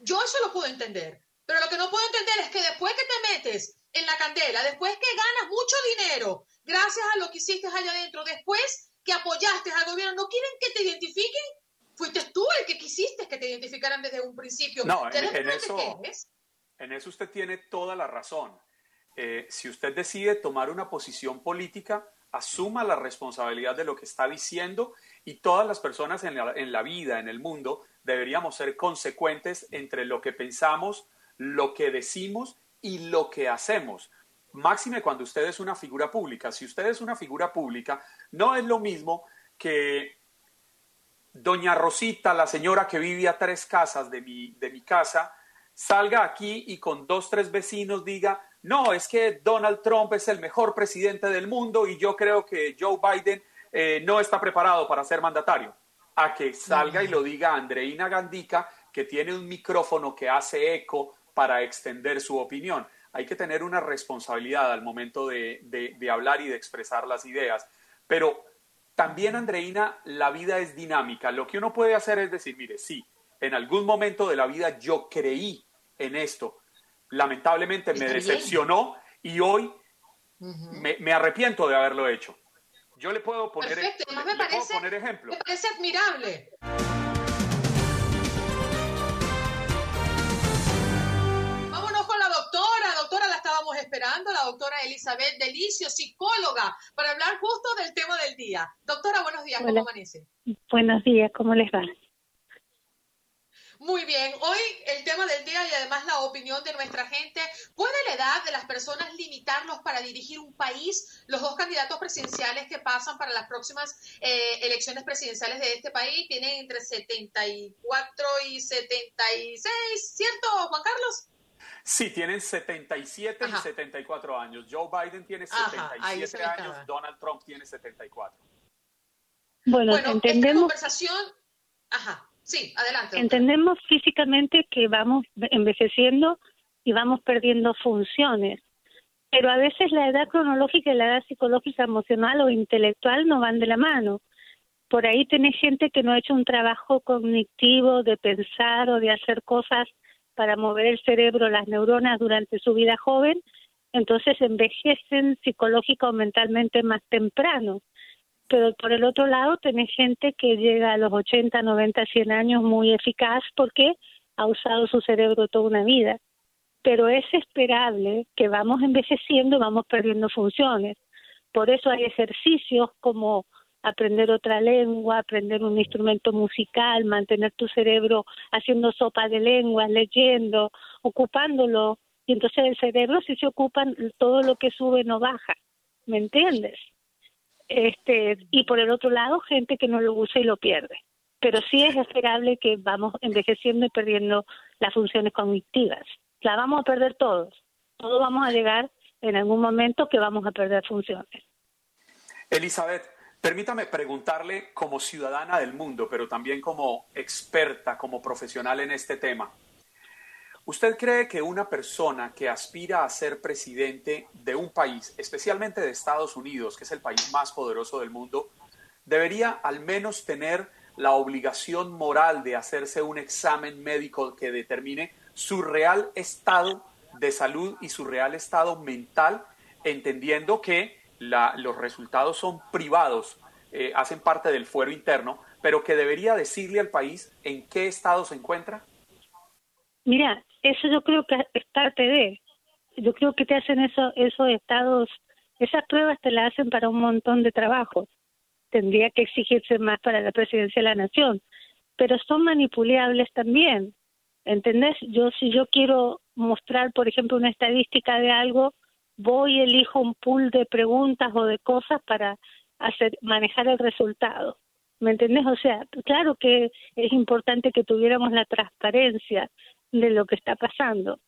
Yo eso lo puedo entender, pero lo que no puedo entender es que después que te metes en la candela, después que ganas mucho dinero, gracias a lo que hiciste allá adentro, después que apoyaste al gobierno, ¿no quieren que te identifiquen? Fuiste tú el que quisiste que te identificaran desde un principio. No, en, eso, en eso usted tiene toda la razón. Eh, si usted decide tomar una posición política, asuma la responsabilidad de lo que está diciendo y todas las personas en la, en la, vida, en el mundo, deberíamos ser consecuentes entre lo que pensamos, lo que decimos y lo que hacemos. Máxime cuando usted es una figura pública. Si usted es una figura pública, no es lo mismo que doña Rosita, la señora que vive a tres casas de mi, de mi casa, salga aquí y con dos, tres vecinos diga, no, es que Donald Trump es el mejor presidente del mundo y yo creo que Joe Biden eh, no está preparado para ser mandatario. A que salga y lo diga Andreina Gandica, que tiene un micrófono que hace eco para extender su opinión. Hay que tener una responsabilidad al momento de, de hablar y de expresar las ideas. Pero también, Andreina, la vida es dinámica. Lo que uno puede hacer es decir, mire, sí, en algún momento de la vida yo creí en esto, lamentablemente me decepcionó y hoy me, arrepiento de haberlo hecho. Yo le puedo poner, Perfecto, me, parece, poner ejemplo. Me parece admirable. Vámonos con la doctora. Doctora, la estábamos esperando, la doctora Elizabeth Delicio, psicóloga, para hablar justo del tema del día. Doctora, buenos días, ¿cómo amanece? Buenos días, ¿cómo les va? Muy bien, hoy el tema del día y además la opinión de nuestra gente, ¿puede la edad de las personas limitarlos para dirigir un país? Los dos candidatos presidenciales que pasan para las próximas eh, elecciones presidenciales de este país tienen entre 74 y 76, ¿cierto, Juan Carlos? Sí, tienen 77 y 74 años. Joe Biden tiene 77 años, Donald Trump tiene 74. Bueno, bueno entendemos... conversación... Ajá. Sí, adelante. Entendemos físicamente que vamos envejeciendo y vamos perdiendo funciones, pero a veces la edad cronológica y la edad psicológica, emocional o intelectual no van de la mano. Por ahí tenés gente que no ha hecho un trabajo cognitivo de pensar o de hacer cosas para mover el cerebro, las neuronas durante su vida joven, entonces envejecen psicológica o mentalmente más temprano pero por el otro lado tenés gente que llega a los 80, 90, 100 años muy eficaz porque ha usado su cerebro toda una vida. Pero es esperable que vamos envejeciendo, vamos perdiendo funciones. Por eso hay ejercicios como aprender otra lengua, aprender un instrumento musical, mantener tu cerebro haciendo sopa de lenguas, leyendo, ocupándolo. Y entonces el cerebro, si se ocupan, todo lo que sube no baja. ¿Me entiendes? este y por el otro lado gente que no lo usa y lo pierde pero sí es esperable que vamos envejeciendo y perdiendo las funciones cognitivas la vamos a perder todos todos vamos a llegar en algún momento que vamos a perder funciones Elizabeth permítame preguntarle como ciudadana del mundo pero también como experta como profesional en este tema. ¿Usted cree que una persona que aspira a ser presidente de un país, especialmente de Estados Unidos, que es el país más poderoso del mundo, debería al menos tener la obligación moral de hacerse un examen médico que determine su real estado de salud y su real estado mental, entendiendo que los resultados son privados, eh, hacen parte del fuero interno, pero que debería decirle al país en qué estado se encuentra? Mira, eso yo creo que es parte de, yo creo que te hacen eso, esos estados, esas pruebas te las hacen para un montón de trabajos. Tendría que exigirse más para la presidencia de la nación, pero son manipulables también. ¿Entendés? Yo si yo quiero mostrar, por ejemplo, una estadística de algo, voy elijo un pool de preguntas o de cosas para hacer manejar el resultado. ¿Me entendés? O sea, claro que es importante que tuviéramos la transparencia, de lo que está pasando.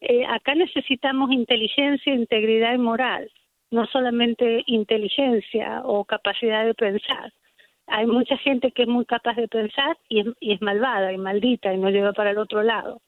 Eh, acá necesitamos inteligencia, integridad y moral, no solamente inteligencia o capacidad de pensar. Hay mucha gente que es muy capaz de pensar y es, y es malvada y maldita y no lleva para el otro lado.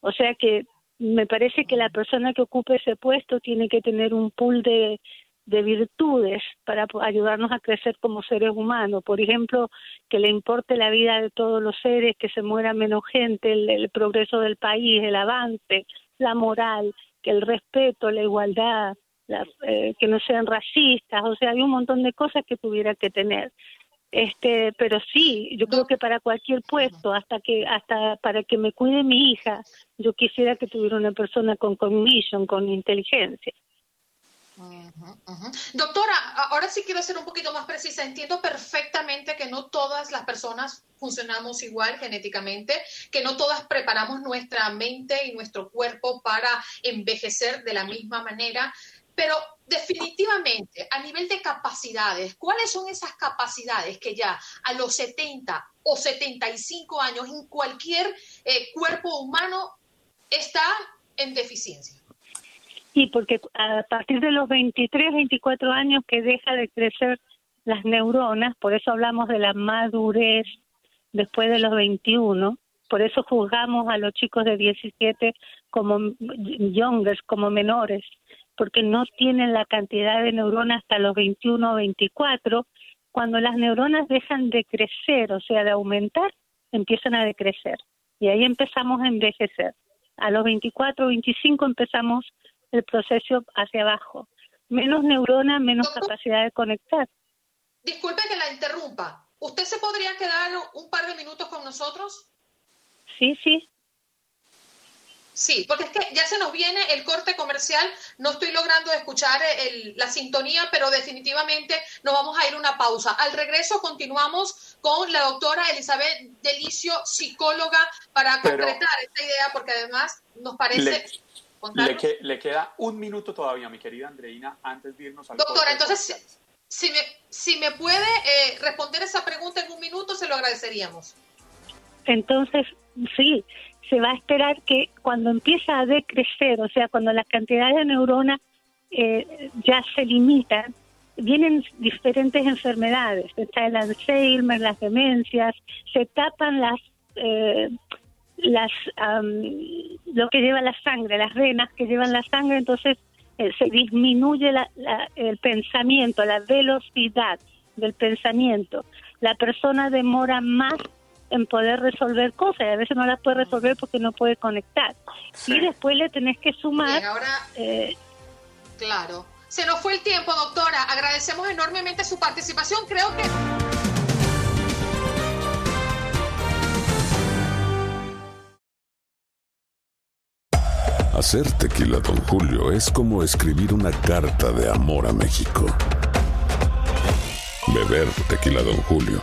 O sea que me parece que la persona que ocupe ese puesto tiene que tener un pool de, de virtudes para ayudarnos a crecer como seres humanos. Por ejemplo, que le importe la vida de todos los seres, que se muera menos gente, el, el progreso del país, el avance, la moral, que el respeto, la igualdad, la- eh, que no sean racistas. O sea, hay un montón de cosas que tuviera que tener. Este, pero sí, yo creo que para cualquier puesto, hasta que hasta para que me cuide mi hija, yo quisiera que tuviera una persona con cognition, con inteligencia. Doctora, ahora sí quiero ser un poquito más precisa. Entiendo perfectamente que no todas las personas funcionamos igual genéticamente, que no todas preparamos nuestra mente y nuestro cuerpo para envejecer de la misma manera, pero definitivamente a nivel de capacidades, ¿cuáles son esas capacidades que ya a los 70 o 75 años en cualquier eh, cuerpo humano está en deficiencia? Sí, porque a partir de los 23, 24 años que deja de crecer las neuronas, por eso hablamos de la madurez después de los 21, por eso juzgamos a los chicos de 17 como youngers, como menores, porque no tienen la cantidad de neuronas hasta los 21 o 24. Cuando las neuronas dejan de crecer, o sea, de aumentar, empiezan a decrecer. Y ahí empezamos a envejecer. A los 24 o 25 empezamos el proceso hacia abajo. Menos neuronas, menos capacidad de conectar. Disculpe que la interrumpa. ¿Usted se podría quedar un par de minutos con nosotros? Sí, sí. Sí, porque es que ya se nos viene el corte comercial. No estoy logrando escuchar el- la sintonía, pero definitivamente nos vamos a ir a una pausa. Al regreso continuamos con la doctora Elizabeth Delicio, psicóloga, para Pero- concretar esta idea, porque además nos parece... Le, Juan le Carlos. que- le queda un minuto todavía, mi querida Andreina, antes de irnos al Doctora, corte entonces, si me, si me puede eh, responder esa pregunta en un minuto, se lo agradeceríamos. Entonces, sí, se va a esperar que cuando empieza a decrecer, o sea, cuando las cantidades de neuronas eh, ya se limitan, vienen diferentes enfermedades. Está el Alzheimer, las demencias, se tapan las, eh, las am, lo que lleva la sangre, las venas que llevan la sangre, entonces eh, se disminuye la- la- el pensamiento, la velocidad del pensamiento. La persona demora más en poder resolver cosas y a veces no las puede resolver porque no puede conectar. Y después le tenés que sumar... Bien, ahora, eh, claro. Se nos fue el tiempo, doctora. Agradecemos enormemente su participación. Creo que... Hacer tequila, Don Julio, es como escribir una carta de amor a México. Beber tequila, Don Julio,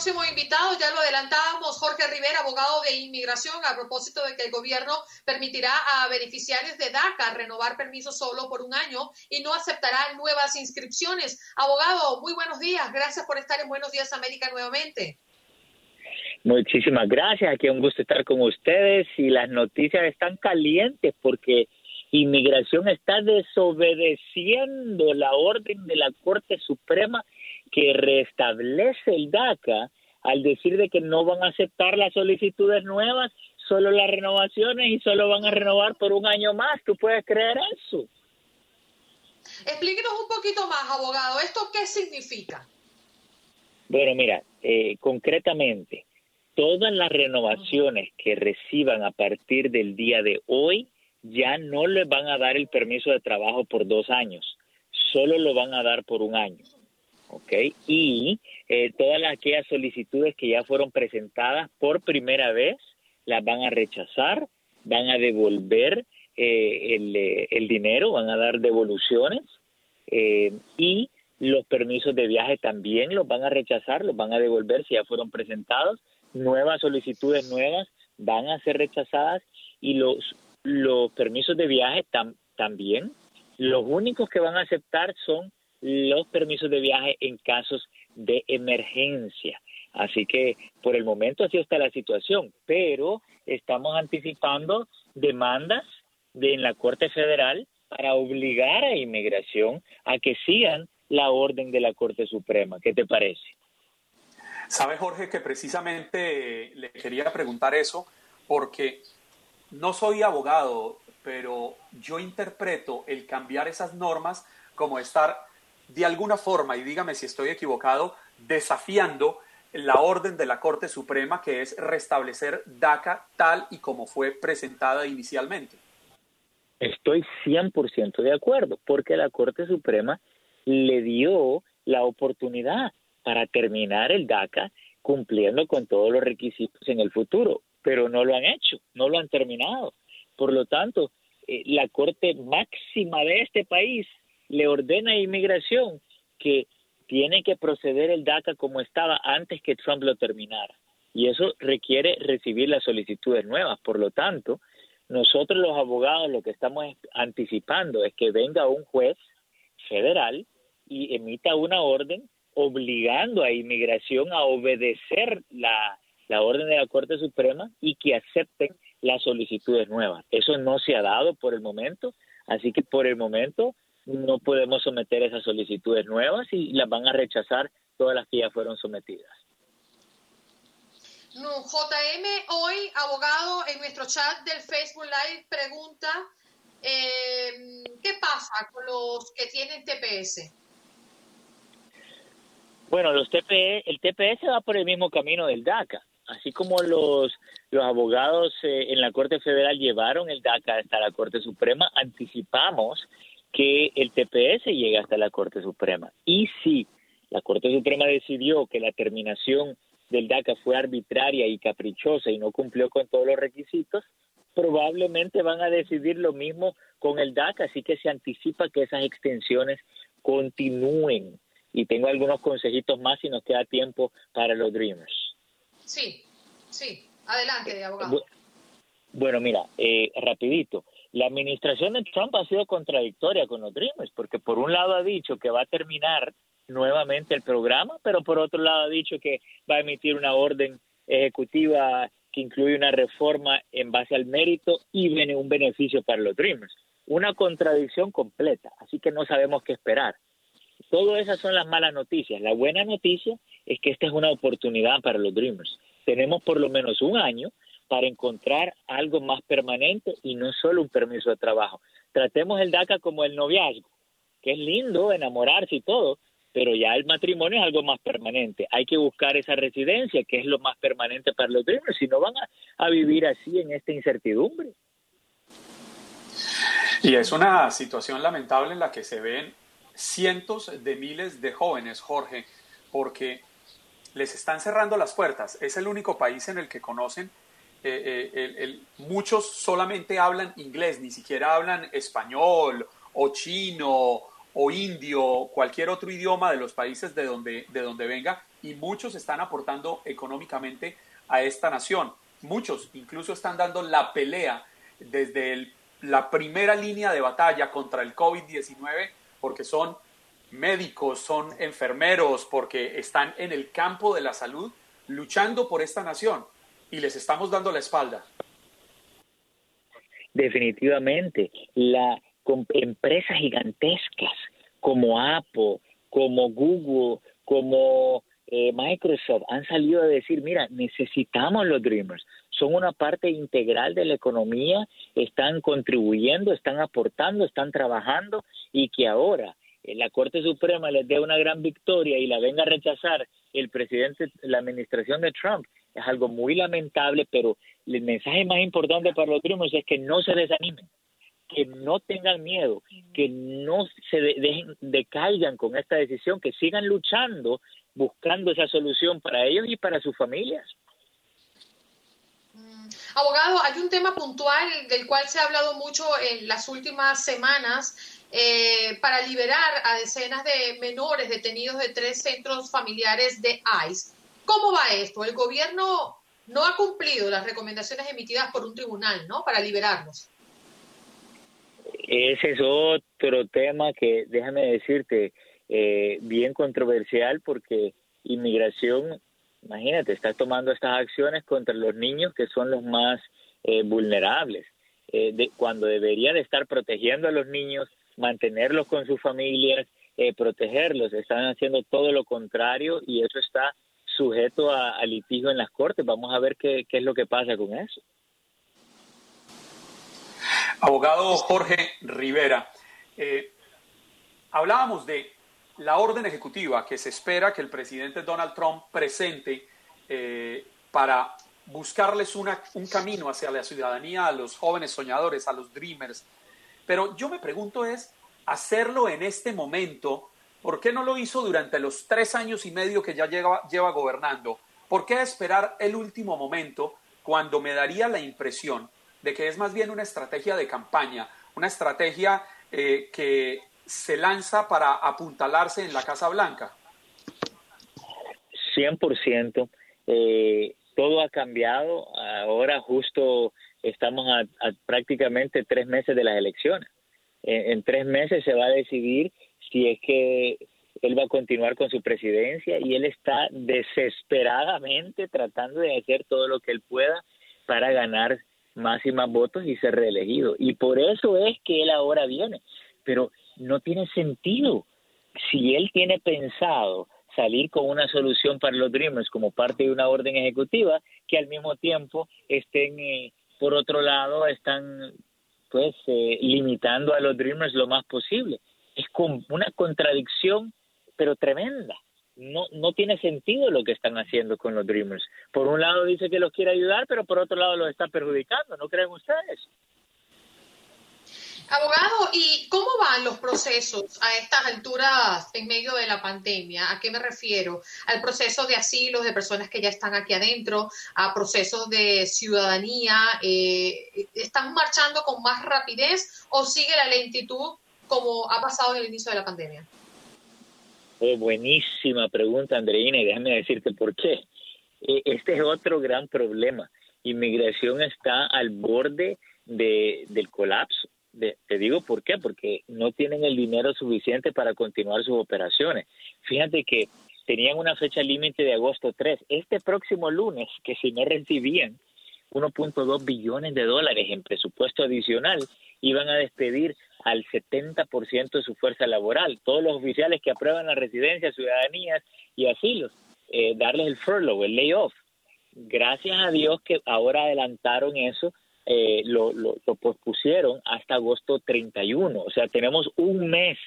Próximo invitado. Ya lo adelantábamos, Jorge Rivera, abogado de inmigración, a propósito de que el gobierno permitirá a beneficiarios de DACA renovar permisos solo por un año y no aceptará nuevas inscripciones. Abogado, muy buenos días. Gracias por estar en Buenos Días América nuevamente. Muchísimas gracias, aquí un gusto estar con ustedes y las noticias están calientes porque inmigración está desobedeciendo la orden de la Corte Suprema que restablece el DACA al decir de que no van a aceptar las solicitudes nuevas, solo las renovaciones y solo van a renovar por un año más. ¿Tú puedes creer eso? Explíquenos un poquito más, abogado. ¿Esto qué significa? Bueno, mira, eh, concretamente, todas las renovaciones que reciban a partir del día de hoy ya no les van a dar el permiso de trabajo por dos años, solo lo van a dar por un año. ¿Ok? Y eh, todas las, aquellas solicitudes que ya fueron presentadas por primera vez las van a rechazar, van a devolver eh, el, eh, el dinero, van a dar devoluciones eh, y los permisos de viaje también los van a rechazar, los van a devolver si ya fueron presentados. Nuevas solicitudes nuevas van a ser rechazadas y los los permisos de viaje también. Los únicos que van a aceptar son los permisos de viaje en casos de emergencia. Así que por el momento así está la situación, pero estamos anticipando demandas de, en la Corte Federal para obligar a inmigración a que sigan la orden de la Corte Suprema. ¿Qué te parece? Sabe Jorge que precisamente le quería preguntar eso porque no soy abogado, pero yo interpreto el cambiar esas normas como estar de alguna forma, y dígame si estoy equivocado, desafiando la orden de la Corte Suprema que es restablecer DACA tal y como fue presentada inicialmente. Estoy 100% de acuerdo, porque la Corte Suprema le dio la oportunidad para terminar el DACA cumpliendo con todos los requisitos en el futuro, pero no lo han hecho, no lo han terminado. Por lo tanto, eh, la Corte Máxima de este país le ordena a inmigración que tiene que proceder el DACA como estaba antes que Trump lo terminara. Y eso requiere recibir las solicitudes nuevas. Por lo tanto, nosotros los abogados lo que estamos anticipando es que venga un juez federal y emita una orden obligando a inmigración a obedecer la, la orden de la Corte Suprema y que acepten las solicitudes nuevas. Eso no se ha dado por el momento, así que por el momento no podemos someter esas solicitudes nuevas y las van a rechazar todas las que ya fueron sometidas. No, JM, hoy, abogado, en nuestro chat del Facebook Live pregunta, eh, ¿qué pasa con los que tienen TPS? Bueno, los TPS, el TPS va por el mismo camino del DACA. Así como los, los abogados eh, en la Corte Federal llevaron el DACA hasta la Corte Suprema, anticipamos que el TPS llegue hasta la Corte Suprema. Y si la Corte Suprema decidió que la terminación del DACA fue arbitraria y caprichosa y no cumplió con todos los requisitos, probablemente van a decidir lo mismo con el DACA, así que se anticipa que esas extensiones continúen. Y tengo algunos consejitos más si nos queda tiempo para los Dreamers. Sí, sí. Adelante, abogado. Bueno, mira, eh, rapidito. La administración de Trump ha sido contradictoria con los Dreamers, porque por un lado ha dicho que va a terminar nuevamente el programa, pero por otro lado ha dicho que va a emitir una orden ejecutiva que incluye una reforma en base al mérito y un beneficio para los Dreamers. Una contradicción completa, así que no sabemos qué esperar. Todas esas son las malas noticias. La buena noticia es que esta es una oportunidad para los Dreamers. Tenemos por lo menos un año para encontrar algo más permanente y no solo un permiso de trabajo. Tratemos el DACA como el noviazgo, que es lindo enamorarse y todo, pero ya el matrimonio es algo más permanente. Hay que buscar esa residencia, que es lo más permanente para los dreamers, si no van a, vivir así en esta incertidumbre. Y es una situación lamentable en la que se ven cientos de miles de jóvenes, Jorge, porque les están cerrando las puertas. Es el único país en el que conocen eh, eh, muchos solamente hablan inglés, ni siquiera hablan español o chino o indio, cualquier otro idioma de los países de donde, de donde venga, y muchos están aportando económicamente a esta nación. Muchos incluso están dando la pelea desde la primera línea de batalla contra el COVID-19 porque son médicos, son enfermeros, porque están en el campo de la salud luchando por esta nación y les estamos dando la espalda. Definitivamente, la empresas gigantescas como Apple, como Google, como eh, Microsoft han salido a decir, mira, necesitamos los Dreamers, son una parte integral de la economía, están contribuyendo, están aportando, están trabajando y que ahora eh, la Corte Suprema les dé una gran victoria y la venga a rechazar el presidente, la administración de Trump, es algo muy lamentable, pero el mensaje más importante para los Dreamers es que no se desanimen, que no tengan miedo, que no se dejen, decaigan con esta decisión, que sigan luchando, buscando esa solución para ellos y para sus familias. Mm, abogado, hay un tema puntual del cual se ha hablado mucho en las últimas semanas eh, para liberar a decenas de menores detenidos de tres centros familiares de ICE. ¿Cómo va esto? El gobierno no ha cumplido las recomendaciones emitidas por un tribunal, ¿no? Para liberarlos. Ese es otro tema que, déjame decirte, eh, bien controversial porque inmigración, imagínate, está tomando estas acciones contra los niños que son los más eh, vulnerables, eh, de, cuando debería de estar protegiendo a los niños, mantenerlos con sus familias, eh, protegerlos. Están haciendo todo lo contrario y eso está sujeto a, litigio en las cortes. Vamos a ver qué, es lo que pasa con eso. Abogado Jorge Rivera, eh, hablábamos de la orden ejecutiva que se espera que el presidente Donald Trump presente eh, para buscarles un camino hacia la ciudadanía a los jóvenes soñadores, a los dreamers. Pero yo me pregunto es, hacerlo en este momento, ¿por qué no lo hizo durante los tres años y medio que ya lleva, lleva gobernando? ¿Por qué esperar el último momento cuando me daría la impresión de que es más bien una estrategia de campaña, una estrategia eh, que se lanza para apuntalarse en la Casa Blanca? 100%. Eh, todo ha cambiado. Ahora justo estamos a, prácticamente tres meses de las elecciones. En, tres meses se va a decidir si es que él va a continuar con su presidencia y él está desesperadamente tratando de hacer todo lo que él pueda para ganar más y más votos y ser reelegido. Y por eso es que él ahora viene. Pero no tiene sentido. Si él tiene pensado salir con una solución para los Dreamers como parte de una orden ejecutiva, que al mismo tiempo estén, eh, por otro lado, están pues eh, limitando a los Dreamers lo más posible. Es con una contradicción, pero tremenda. No, no tiene sentido lo que están haciendo con los Dreamers. Por un lado dice que los quiere ayudar, pero por otro lado los está perjudicando. ¿No creen ustedes? Abogado, ¿y cómo van los procesos a estas alturas en medio de la pandemia? ¿A qué me refiero? ¿Al proceso de asilos de personas que ya están aquí adentro? ¿A procesos de ciudadanía? Eh, ¿Están marchando con más rapidez o sigue la lentitud como ha pasado en el inicio de la pandemia? Oh, buenísima pregunta, Andreina, y déjame decirte por qué. Eh, este es otro gran problema. Inmigración está al borde de, del colapso de, te digo por qué, porque no tienen el dinero suficiente para continuar sus operaciones. Fíjate que tenían una fecha límite de agosto 3. Este próximo lunes, que si no recibían 1.2 billones de dólares en presupuesto adicional, iban a despedir al 70% de su fuerza laboral. Todos los oficiales que aprueban la residencia, ciudadanías y asilos, eh, darles el furlough, el layoff. Gracias a Dios que ahora adelantaron eso eh, lo, pospusieron hasta agosto 31. O sea, tenemos un mes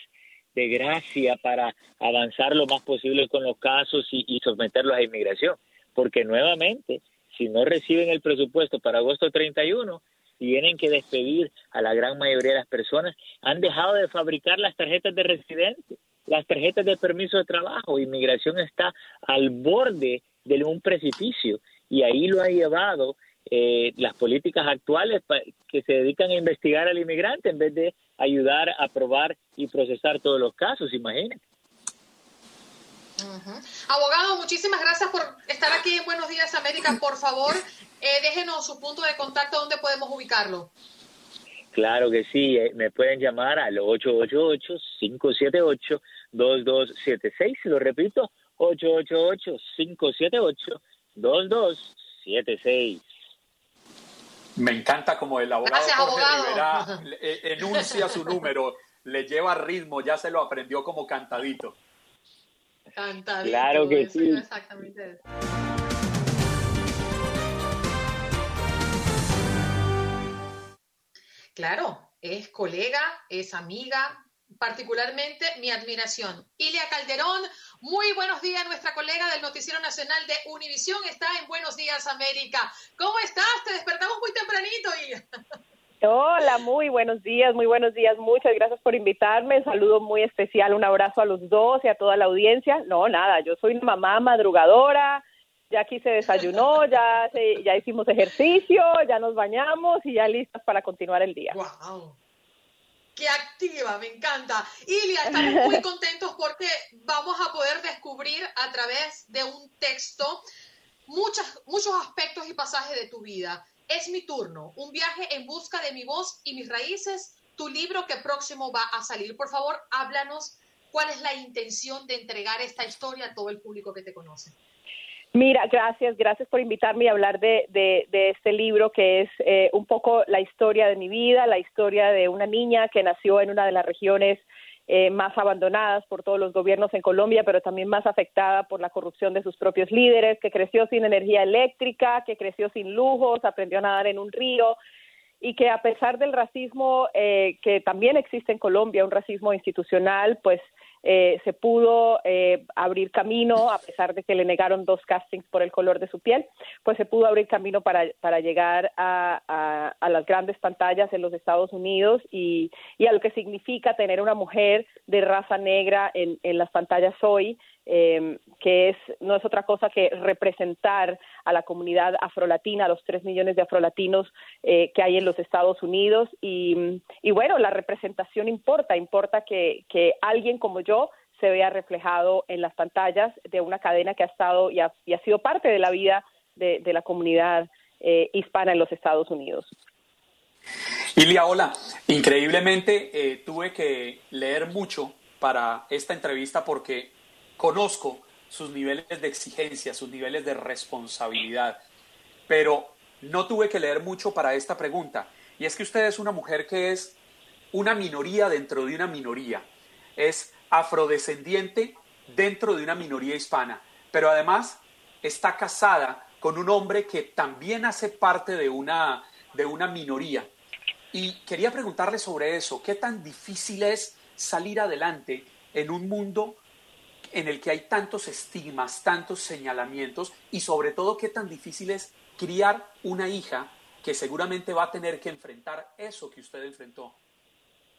de gracia para avanzar lo más posible con los casos y someterlos a inmigración. Porque nuevamente, si no reciben el presupuesto para agosto 31, tienen que despedir a la gran mayoría de las personas. Han dejado de fabricar las tarjetas de residente, las tarjetas de permiso de trabajo. Inmigración está al borde de un precipicio y ahí lo ha llevado eh, las políticas actuales que se dedican a investigar al inmigrante en vez de ayudar a probar y procesar todos los casos, imagínense. Uh -huh. Abogado, muchísimas gracias por estar aquí en Buenos Días América. Por favor, eh, déjenos su punto de contacto donde podemos ubicarlo. Claro que sí, eh, me pueden llamar al 888-578-2276, lo repito, 888-578-2276. Me encanta como el abogado Gracias, Jorge abogado. Rivera [laughs] eh, enuncia su número, le lleva ritmo, ya se lo aprendió como cantadito. Claro que eso sí. exactamente eso. Claro, es colega, es amiga, particularmente mi admiración. Ilia Calderón, muy buenos días, nuestra colega del Noticiero Nacional de Univisión está en Buenos Días América. ¿Cómo estás? Te despertamos muy tempranito, Ilia. [laughs] Hola, muy buenos días, muy buenos días. Muchas gracias por invitarme. Un saludo muy especial, un abrazo a los dos y a toda la audiencia. No, nada, yo soy mamá madrugadora. Ya aquí se desayunó, ya, se- ya hicimos ejercicio, ya nos bañamos y ya listas para continuar el día. ¡Wow! ¡Qué activa! Me encanta. Ilia, estamos muy [laughs] contentos porque vamos a poder descubrir a través de un texto muchas, muchos aspectos y pasajes de tu vida. Es mi turno, un viaje en busca de mi voz y mis raíces tu libro que próximo va a salir. Por favor, háblanos cuál es la intención de entregar esta historia a todo el público que te conoce. Mira, gracias, gracias por invitarme a hablar de, de, este libro que es eh, un poco la historia de mi vida, la historia de una niña que nació en una de las regiones eh, más abandonadas por todos los gobiernos en Colombia, pero también más afectada por la corrupción de sus propios líderes, que creció sin energía eléctrica, que creció sin lujos, aprendió a nadar en un río y que a pesar del racismo eh, que también existe en Colombia, un racismo institucional, pues eh, se pudo eh, abrir camino, a pesar de que le negaron dos castings por el color de su piel, pues se pudo abrir camino para, para llegar a, a, las grandes pantallas en los Estados Unidos y, y, a lo que significa tener una mujer de raza negra en, en las pantallas hoy eh, que es, no es otra cosa que representar a la comunidad afrolatina, a los tres millones de afrolatinos eh, que hay en los Estados Unidos. Y, y bueno, la representación importa, importa que, que, alguien como yo se vea reflejado en las pantallas de una cadena que ha estado y ha, y ha sido parte de la vida de, de la comunidad eh, hispana en los Estados Unidos. Ilia, hola. Increíblemente eh, tuve que leer mucho para esta entrevista porque conozco sus niveles de exigencia, sus niveles de responsabilidad, pero no tuve que leer mucho para esta pregunta. Y es que usted es una mujer que es una minoría dentro de una minoría. Es afrodescendiente dentro de una minoría hispana, pero además está casada con un hombre que también hace parte de una, de una minoría. Y quería preguntarle sobre eso, ¿qué tan difícil es salir adelante en un mundo en el que hay tantos estigmas, tantos señalamientos y sobre todo qué tan difícil es criar una hija que seguramente va a tener que enfrentar eso que usted enfrentó.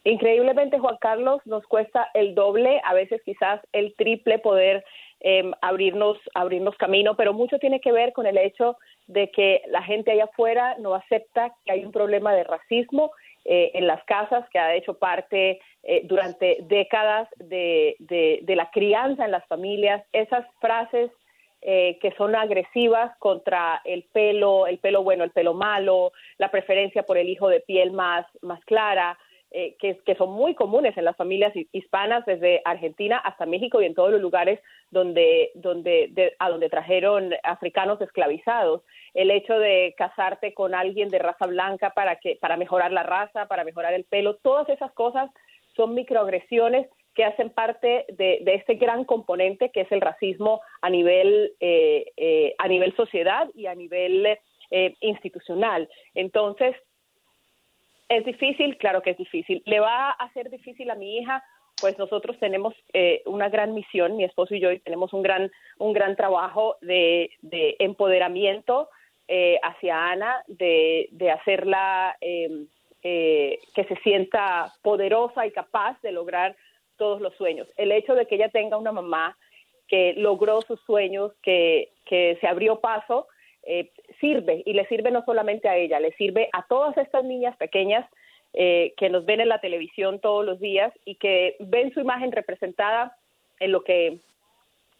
Increíblemente, Juan Carlos, nos cuesta el doble, a veces quizás el triple poder eh, abrirnos, abrirnos camino, pero mucho tiene que ver con el hecho de que la gente allá afuera no acepta que hay un problema de racismo eh, en las casas, que ha hecho parte eh, durante décadas de, de, la crianza en las familias, esas frases eh, que son agresivas contra el pelo, el pelo bueno, el pelo malo, la preferencia por el hijo de piel más, más clara, eh, que, son muy comunes en las familias hispanas, desde Argentina hasta México y en todos los lugares donde, donde, a donde trajeron africanos esclavizados. El hecho de casarte con alguien de raza blanca para, que, para mejorar la raza, para mejorar el pelo, todas esas cosas son microagresiones que hacen parte de, de este gran componente que es el racismo a nivel, eh, eh, a nivel sociedad y a nivel institucional. Entonces, ¿Es difícil? Claro que es difícil. ¿Le va a hacer difícil a mi hija? Pues nosotros tenemos eh, una gran misión, mi esposo y yo, y tenemos un gran, un gran trabajo de, de empoderamiento eh, hacia Ana, de, de hacerla em, eh, que se sienta poderosa y capaz de lograr todos los sueños. El hecho de que ella tenga una mamá que logró sus sueños, que, que se abrió paso, eh, sirve y le sirve no solamente a ella, le sirve a todas estas niñas pequeñas eh, que nos ven en la televisión todos los días y que ven su imagen representada en lo que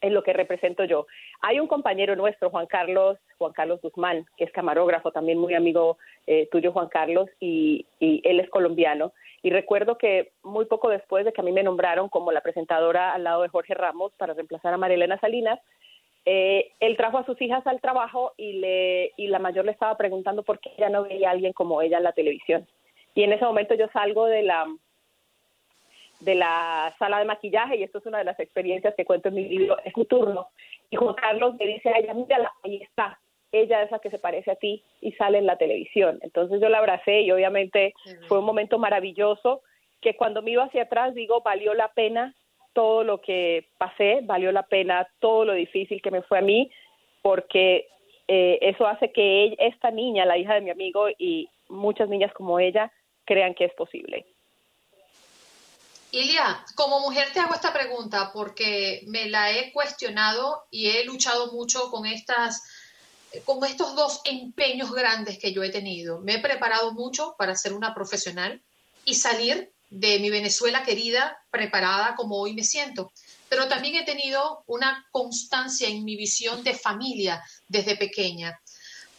en lo que represento yo. Hay un compañero nuestro, Juan Carlos, Juan Carlos Guzmán, que es camarógrafo, también muy amigo eh, tuyo, Juan Carlos, y, y, él es colombiano. Y recuerdo que muy poco después de que a mí me nombraron como la presentadora al lado de Jorge Ramos para reemplazar a Marilena Salinas, eh, él trajo a sus hijas al trabajo y, le, y la mayor le estaba preguntando por qué ella no veía a alguien como ella en la televisión. Y en ese momento yo salgo de la, de la sala de maquillaje y esto es una de las experiencias que cuento en mi libro, es mi turno. Y Juan Carlos me dice a ella, mírala, ahí está, ella es la que se parece a ti y sale en la televisión. Entonces yo la abracé y obviamente fue un momento maravilloso que cuando me iba hacia atrás digo, valió la pena todo lo que pasé, valió la pena todo lo difícil que me fue a mí, porque eh, eso hace que esta niña, la hija de mi amigo y muchas niñas como ella, crean que es posible. Ilia, como mujer te hago esta pregunta porque me la he cuestionado y he luchado mucho con estas con estos dos empeños grandes que yo he tenido. Me he preparado mucho para ser una profesional y salir de mi Venezuela querida, preparada como hoy me siento. Pero también he tenido una constancia en mi visión de familia desde pequeña.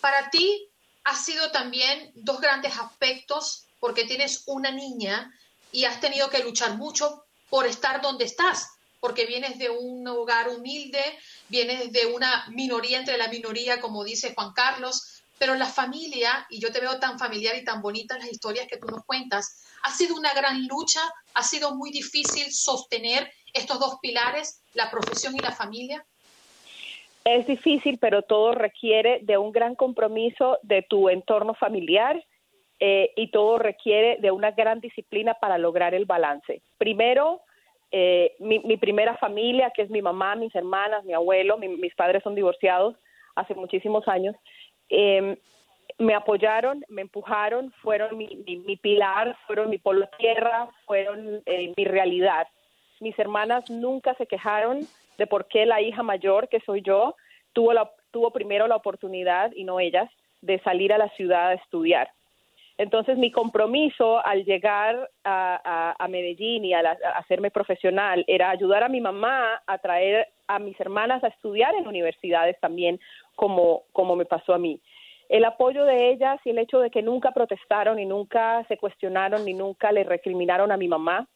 Para ti ha sido también dos grandes aspectos porque tienes una niña y has tenido que luchar mucho por estar donde estás, porque vienes de un hogar humilde, vienes de una minoría entre la minoría, como dice Juan Carlos, pero la familia, y yo te veo tan familiar y tan bonitas las historias que tú nos cuentas, ha sido una gran lucha, ha sido muy difícil sostener estos dos pilares, la profesión y la familia. Es difícil, pero todo requiere de un gran compromiso de tu entorno familiar eh, y todo requiere de una gran disciplina para lograr el balance. Primero, eh, mi, primera familia, que es mi mamá, mis hermanas, mi abuelo, mis padres son divorciados hace muchísimos años, eh, me apoyaron, me empujaron, fueron mi, mi, pilar, fueron mi polo tierra, fueron mi realidad. Mis hermanas nunca se quejaron de por qué la hija mayor, que soy yo, tuvo, la, tuvo primero la oportunidad, y no ellas, de salir a la ciudad a estudiar. Entonces, mi compromiso al llegar a, Medellín y a, hacerme profesional era ayudar a mi mamá a traer a mis hermanas a estudiar en universidades también, como, como me pasó a mí. El apoyo de ellas y el hecho de que nunca protestaron y nunca se cuestionaron ni nunca le recriminaron a mi mamá,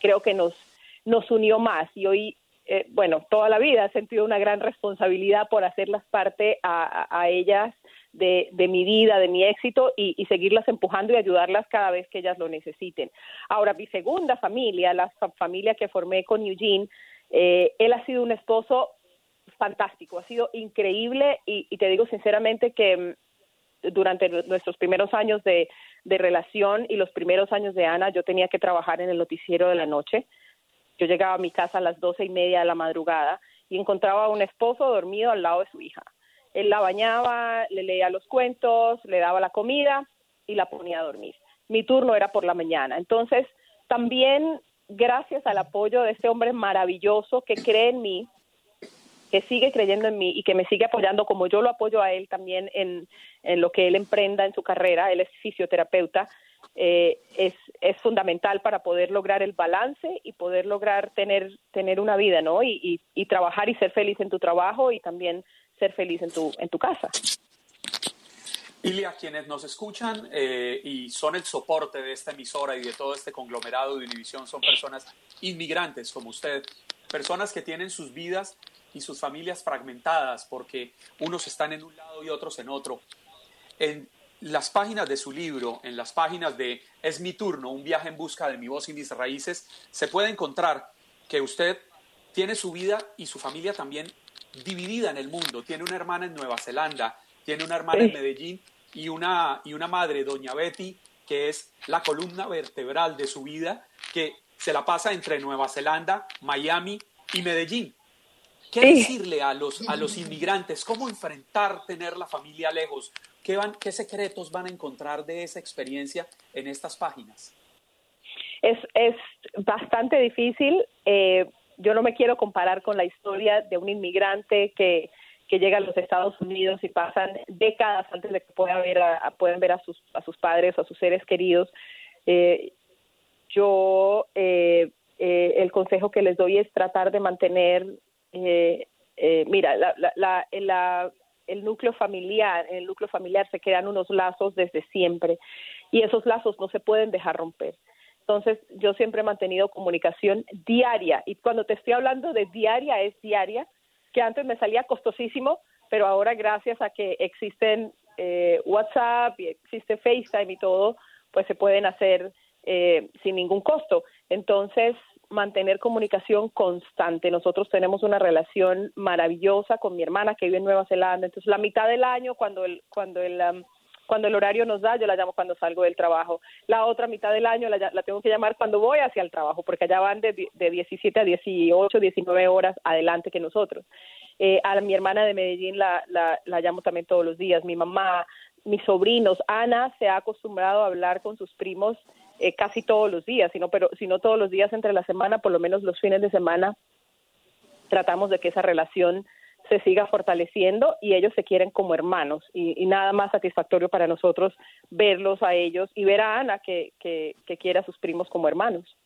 creo que nos, nos unió más. Y hoy, eh, bueno, toda la vida he sentido una gran responsabilidad por hacerlas parte a, ellas de, de, mi vida, de mi éxito y, seguirlas empujando y ayudarlas cada vez que ellas lo necesiten. Ahora, mi segunda familia, la familia que formé con Eugene, eh, él ha sido un esposo fantástico, ha sido increíble y, te digo sinceramente que mm, durante nuestros primeros años de, de relación y los primeros años de Ana, yo tenía que trabajar en el noticiero de la noche. Yo llegaba a mi casa a las doce y media de la madrugada y encontraba a un esposo dormido al lado de su hija. Él la bañaba, le leía los cuentos, le daba la comida y la ponía a dormir. Mi turno era por la mañana. Entonces, también gracias al apoyo de este hombre maravilloso que cree en mí, que sigue creyendo en mí y que me sigue apoyando como yo lo apoyo a él también en, lo que él emprenda en su carrera, él es fisioterapeuta, eh, es, es fundamental para poder lograr el balance y poder lograr tener, tener una vida, ¿no? Y, y trabajar y ser feliz en tu trabajo y también ser feliz en tu, en tu casa. Ilia, quienes nos escuchan eh, y son el soporte de esta emisora y de todo este conglomerado de Univisión son personas inmigrantes como usted, personas que tienen sus vidas y sus familias fragmentadas porque unos están en un lado y otros en otro. En las páginas de su libro, en las páginas de Es mi turno, un viaje en busca de mi voz y mis raíces, se puede encontrar que usted tiene su vida y su familia también dividida en el mundo. Tiene una hermana en Nueva Zelanda, tiene una hermana en Medellín y una, y una madre, doña Betty, que es la columna vertebral de su vida, que se la pasa entre Nueva Zelanda, Miami y Medellín. ¿Qué decirle a los, a los [laughs] inmigrantes? ¿Cómo enfrentar tener la familia lejos? ¿Qué, van, ¿Qué secretos van a encontrar de esa experiencia en estas páginas? Es, es bastante difícil. Eh, yo no me quiero comparar con la historia de un inmigrante que, que llega a los Estados Unidos y pasan décadas antes de que pueda ver a, pueden ver a sus, a sus padres o a sus seres queridos. Eh, yo eh, eh, el consejo que les doy es tratar de mantener, mira, la, la, la, el núcleo familiar, en el núcleo familiar se quedan unos lazos desde siempre y esos lazos no se pueden dejar romper. Entonces, yo siempre he mantenido comunicación diaria y cuando te estoy hablando de diaria es diaria, que antes me salía costosísimo, pero ahora gracias a que existen eh, WhatsApp y existe FaceTime y todo, pues se pueden hacer eh, sin ningún costo. Entonces, mantener comunicación constante. Nosotros tenemos una relación maravillosa con mi hermana que vive en Nueva Zelanda. Entonces, la mitad del año, cuando el, cuando el um, cuando el horario nos da, yo la llamo cuando salgo del trabajo. La otra mitad del año la, tengo que llamar cuando voy hacia el trabajo, porque allá van de, de 17 a 18, 19 horas adelante que nosotros. Eh, a mi hermana de Medellín la, la, la llamo también todos los días, mi mamá, mis sobrinos. Ana se ha acostumbrado a hablar con sus primos eh, casi todos los días, sino, pero, si no todos los días entre la semana, por lo menos los fines de semana, tratamos de que esa relación se siga fortaleciendo y ellos se quieren como hermanos y, nada más satisfactorio para nosotros verlos a ellos y ver a Ana que, que, quiere a sus primos como hermanos.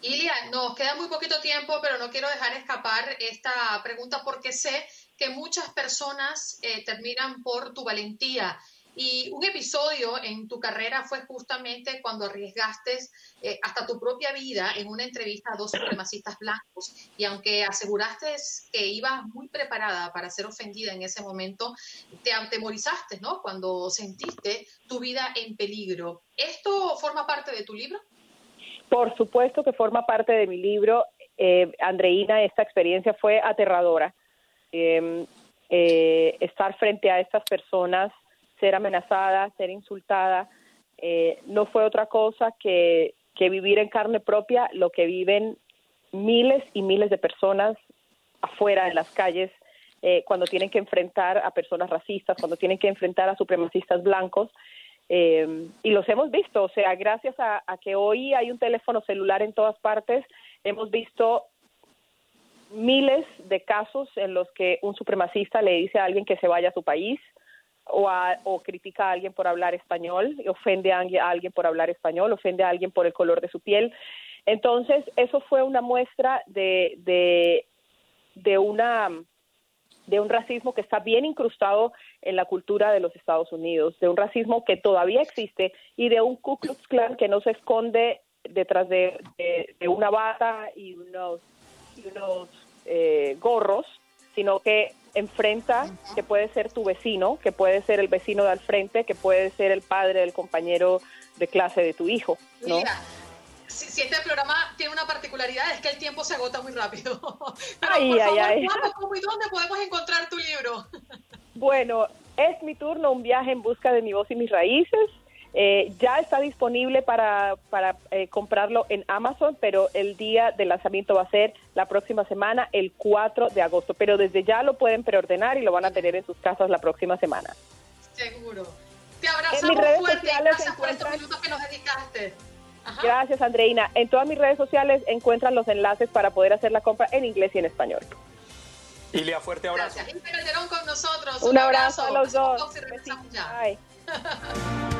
Ilia, nos queda muy poquito tiempo, pero no quiero dejar escapar esta pregunta porque sé que muchas personas eh, terminan por tu valentía Y un episodio en tu carrera fue justamente cuando arriesgaste eh, hasta tu propia vida en una entrevista a dos supremacistas blancos. Y aunque aseguraste que ibas muy preparada para ser ofendida en ese momento, te atemorizaste, ¿no? Cuando sentiste tu vida en peligro. ¿Esto forma parte de tu libro? Por supuesto que forma parte de mi libro. Eh, Andreina, esta experiencia fue aterradora. Em, eh, estar frente a estas personas, ser amenazada, ser insultada, eh, no fue otra cosa que, vivir en carne propia lo que viven miles y miles de personas afuera en las calles eh, cuando tienen que enfrentar a personas racistas, cuando tienen que enfrentar a supremacistas blancos. Eh, y los hemos visto, o sea, gracias a, que hoy hay un teléfono celular en todas partes, hemos visto miles de casos en los que un supremacista le dice a alguien que se vaya a su país o, o critica a alguien por hablar español, ofende a alguien por hablar español, ofende a alguien por el color de su piel. Entonces, eso fue una muestra de, de, de una de un racismo que está bien incrustado en la cultura de los Estados Unidos, de un racismo que todavía existe y de un Ku Klux Klan que no se esconde detrás de, una bata y unos, unos eh, gorros, sino que enfrenta que puede ser tu vecino, que puede ser el vecino de al frente, que puede ser el padre del compañero de clase de tu hijo, ¿no? si, este programa tiene una particularidad es que el tiempo se agota muy rápido. [laughs] Pero ay, por ay, favor, ay. ¿cómo y dónde podemos encontrar tu libro? [laughs] Bueno, es mi turno, un viaje en busca de mi voz y mis raíces. Eh, ya está disponible para, para eh, comprarlo en Amazon, pero el día de lanzamiento va a ser la próxima semana, el 4 de agosto. Pero desde ya lo pueden preordenar y lo van a tener en sus casas la próxima semana. Seguro. Te abrazamos fuerte y gracias por estos minutos que nos dedicaste. Gracias, Andreina. En todas mis redes sociales encuentran los enlaces para poder hacer la compra en inglés y en español. Ilia, fuerte abrazo. Gracias. Calderón con nosotros. Un, abrazo, a los dos. [laughs]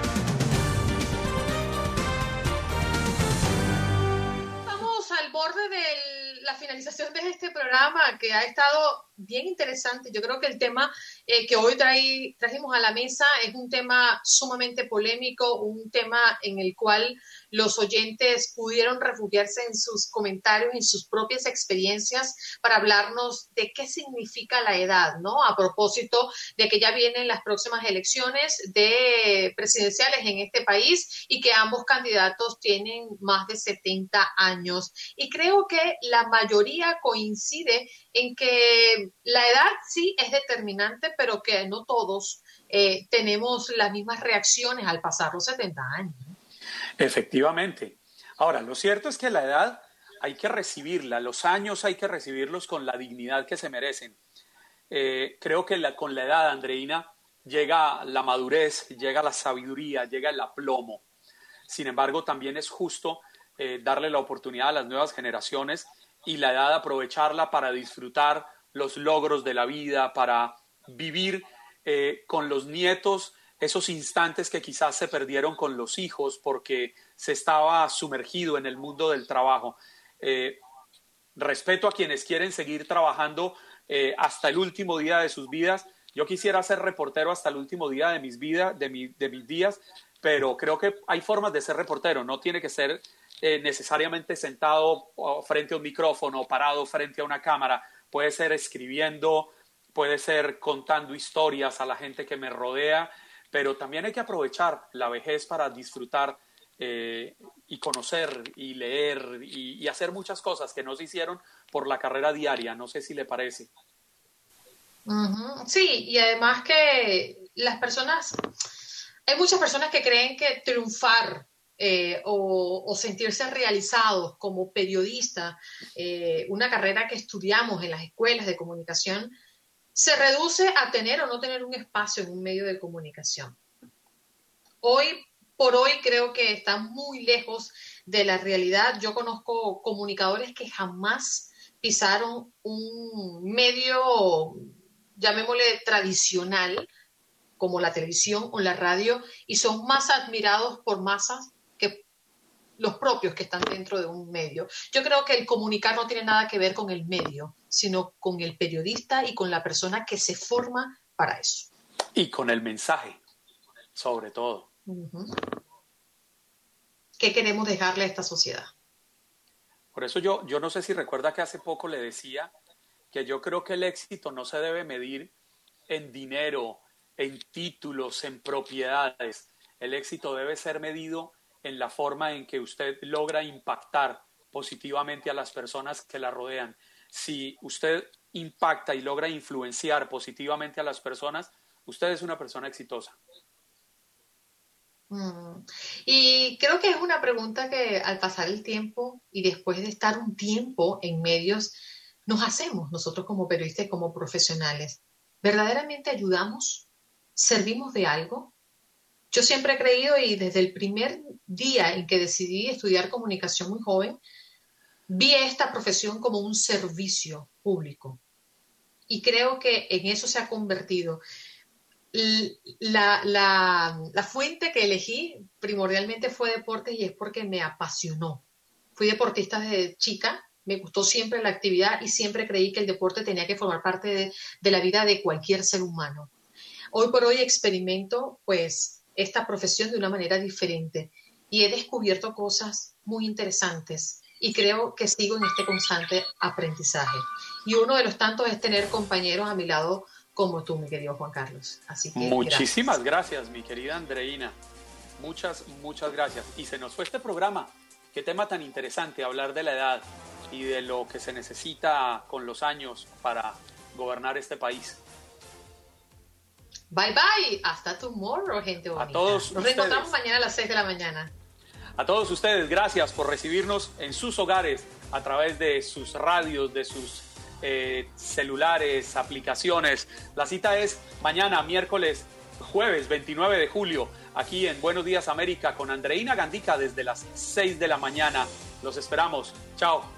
Vamos al borde de la finalización de este programa que ha estado bien interesante. Yo creo que el tema eh, que hoy traí, trajimos a la mesa es un tema sumamente polémico, un tema en el cual los oyentes pudieron refugiarse en sus comentarios, en sus propias experiencias para hablarnos de qué significa la edad, ¿no? A propósito de que ya vienen las próximas elecciones de presidenciales en este país y que ambos candidatos tienen más de 70 años. Y creo que la mayoría coincide en que la edad sí es determinante, pero que no todos eh, tenemos las mismas reacciones al pasar los 70 años. Efectivamente. Ahora, lo cierto es que la edad hay que recibirla, los años hay que recibirlos con la dignidad que se merecen. Eh, creo que con la edad, Andreina, llega la madurez, llega la sabiduría, llega el aplomo. Sin embargo, también es justo eh, darle la oportunidad a las nuevas generaciones y la edad aprovecharla para disfrutar los logros de la vida, para vivir eh, con los nietos esos instantes que quizás se perdieron con los hijos porque se estaba sumergido en el mundo del trabajo. Eh, respeto a quienes quieren seguir trabajando eh, hasta el último día de sus vidas. Yo quisiera ser reportero hasta el último día de mis vidas, de, mis días, pero creo que hay formas de ser reportero. No tiene que ser eh, necesariamente sentado frente a un micrófono, parado frente a una cámara. Puede ser escribiendo, puede ser contando historias a la gente que me rodea pero también hay que aprovechar la vejez para disfrutar eh, y conocer y leer y, hacer muchas cosas que no se hicieron por la carrera diaria. No sé si le parece. Sí, y además que las personas, hay muchas personas que creen que triunfar eh, o, sentirse realizados como periodista, eh, una carrera que estudiamos en las escuelas de comunicación, se reduce a tener o no tener un espacio en un medio de comunicación. Hoy por hoy creo que está muy lejos de la realidad. Yo conozco comunicadores que jamás pisaron un medio, llamémosle tradicional, como la televisión o la radio, y son más admirados por masas los propios que están dentro de un medio. Yo creo que el comunicar no tiene nada que ver con el medio, sino con el periodista y con la persona que se forma para eso. Y con el mensaje. sobre todo. ¿Qué queremos dejarle a esta sociedad? Por eso yo, yo no sé si recuerda que hace poco le decía que yo creo que el éxito no se debe medir en dinero, en títulos, en propiedades. El éxito debe ser medido en la forma en que usted logra impactar positivamente a las personas que la rodean. Si usted impacta y logra influenciar positivamente a las personas, usted es una persona exitosa. Mm. Y creo que es una pregunta que al pasar el tiempo y después de estar un tiempo en medios, nos hacemos nosotros como periodistas y como profesionales. ¿Verdaderamente ayudamos? ¿Servimos de algo? Yo siempre he creído y desde el primer día en que decidí estudiar comunicación muy joven, vi esta profesión como un servicio público. Y creo que en eso se ha convertido la, la, fuente que elegí primordialmente fue deportes y es porque me apasionó. Fui deportista desde chica, me gustó siempre la actividad y siempre creí que el deporte tenía que formar parte de la vida de cualquier ser humano. Hoy por hoy experimento pues esta profesión de una manera diferente y he descubierto cosas muy interesantes y creo que sigo en este constante aprendizaje. Y uno de los tantos es tener compañeros a mi lado como tú, mi querido Juan Carlos. Así que Muchísimas gracias. mi querida Andreina. Muchas, muchas gracias. Y se nos fue este programa. Qué tema tan interesante hablar de la edad y de lo que se necesita con los años para gobernar este país. Bye bye. Hasta tomorrow, gente bonita. A todos Nos reencontramos mañana a las 6 de la mañana. A todos ustedes, gracias por recibirnos en sus hogares a través de sus radios, de sus eh, celulares, aplicaciones. La cita es mañana, miércoles, jueves 29 de julio, aquí en Buenos Días América con Andreina Gandica desde las 6 de la mañana. Los esperamos. Chao.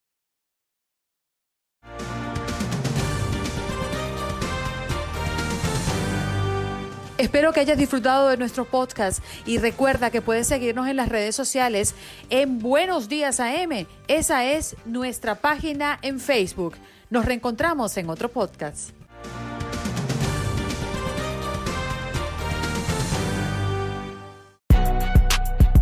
Espero que hayas disfrutado de nuestro podcast y recuerda que puedes seguirnos en las redes sociales en Buenos Días AM. Esa es nuestra página en Facebook. Nos reencontramos en otro podcast.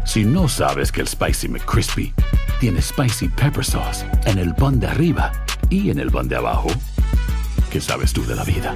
Si no sabes que el Spicy McCrispy tiene Spicy Pepper Sauce en el pan de arriba y en el pan de abajo, ¿qué sabes tú de la vida?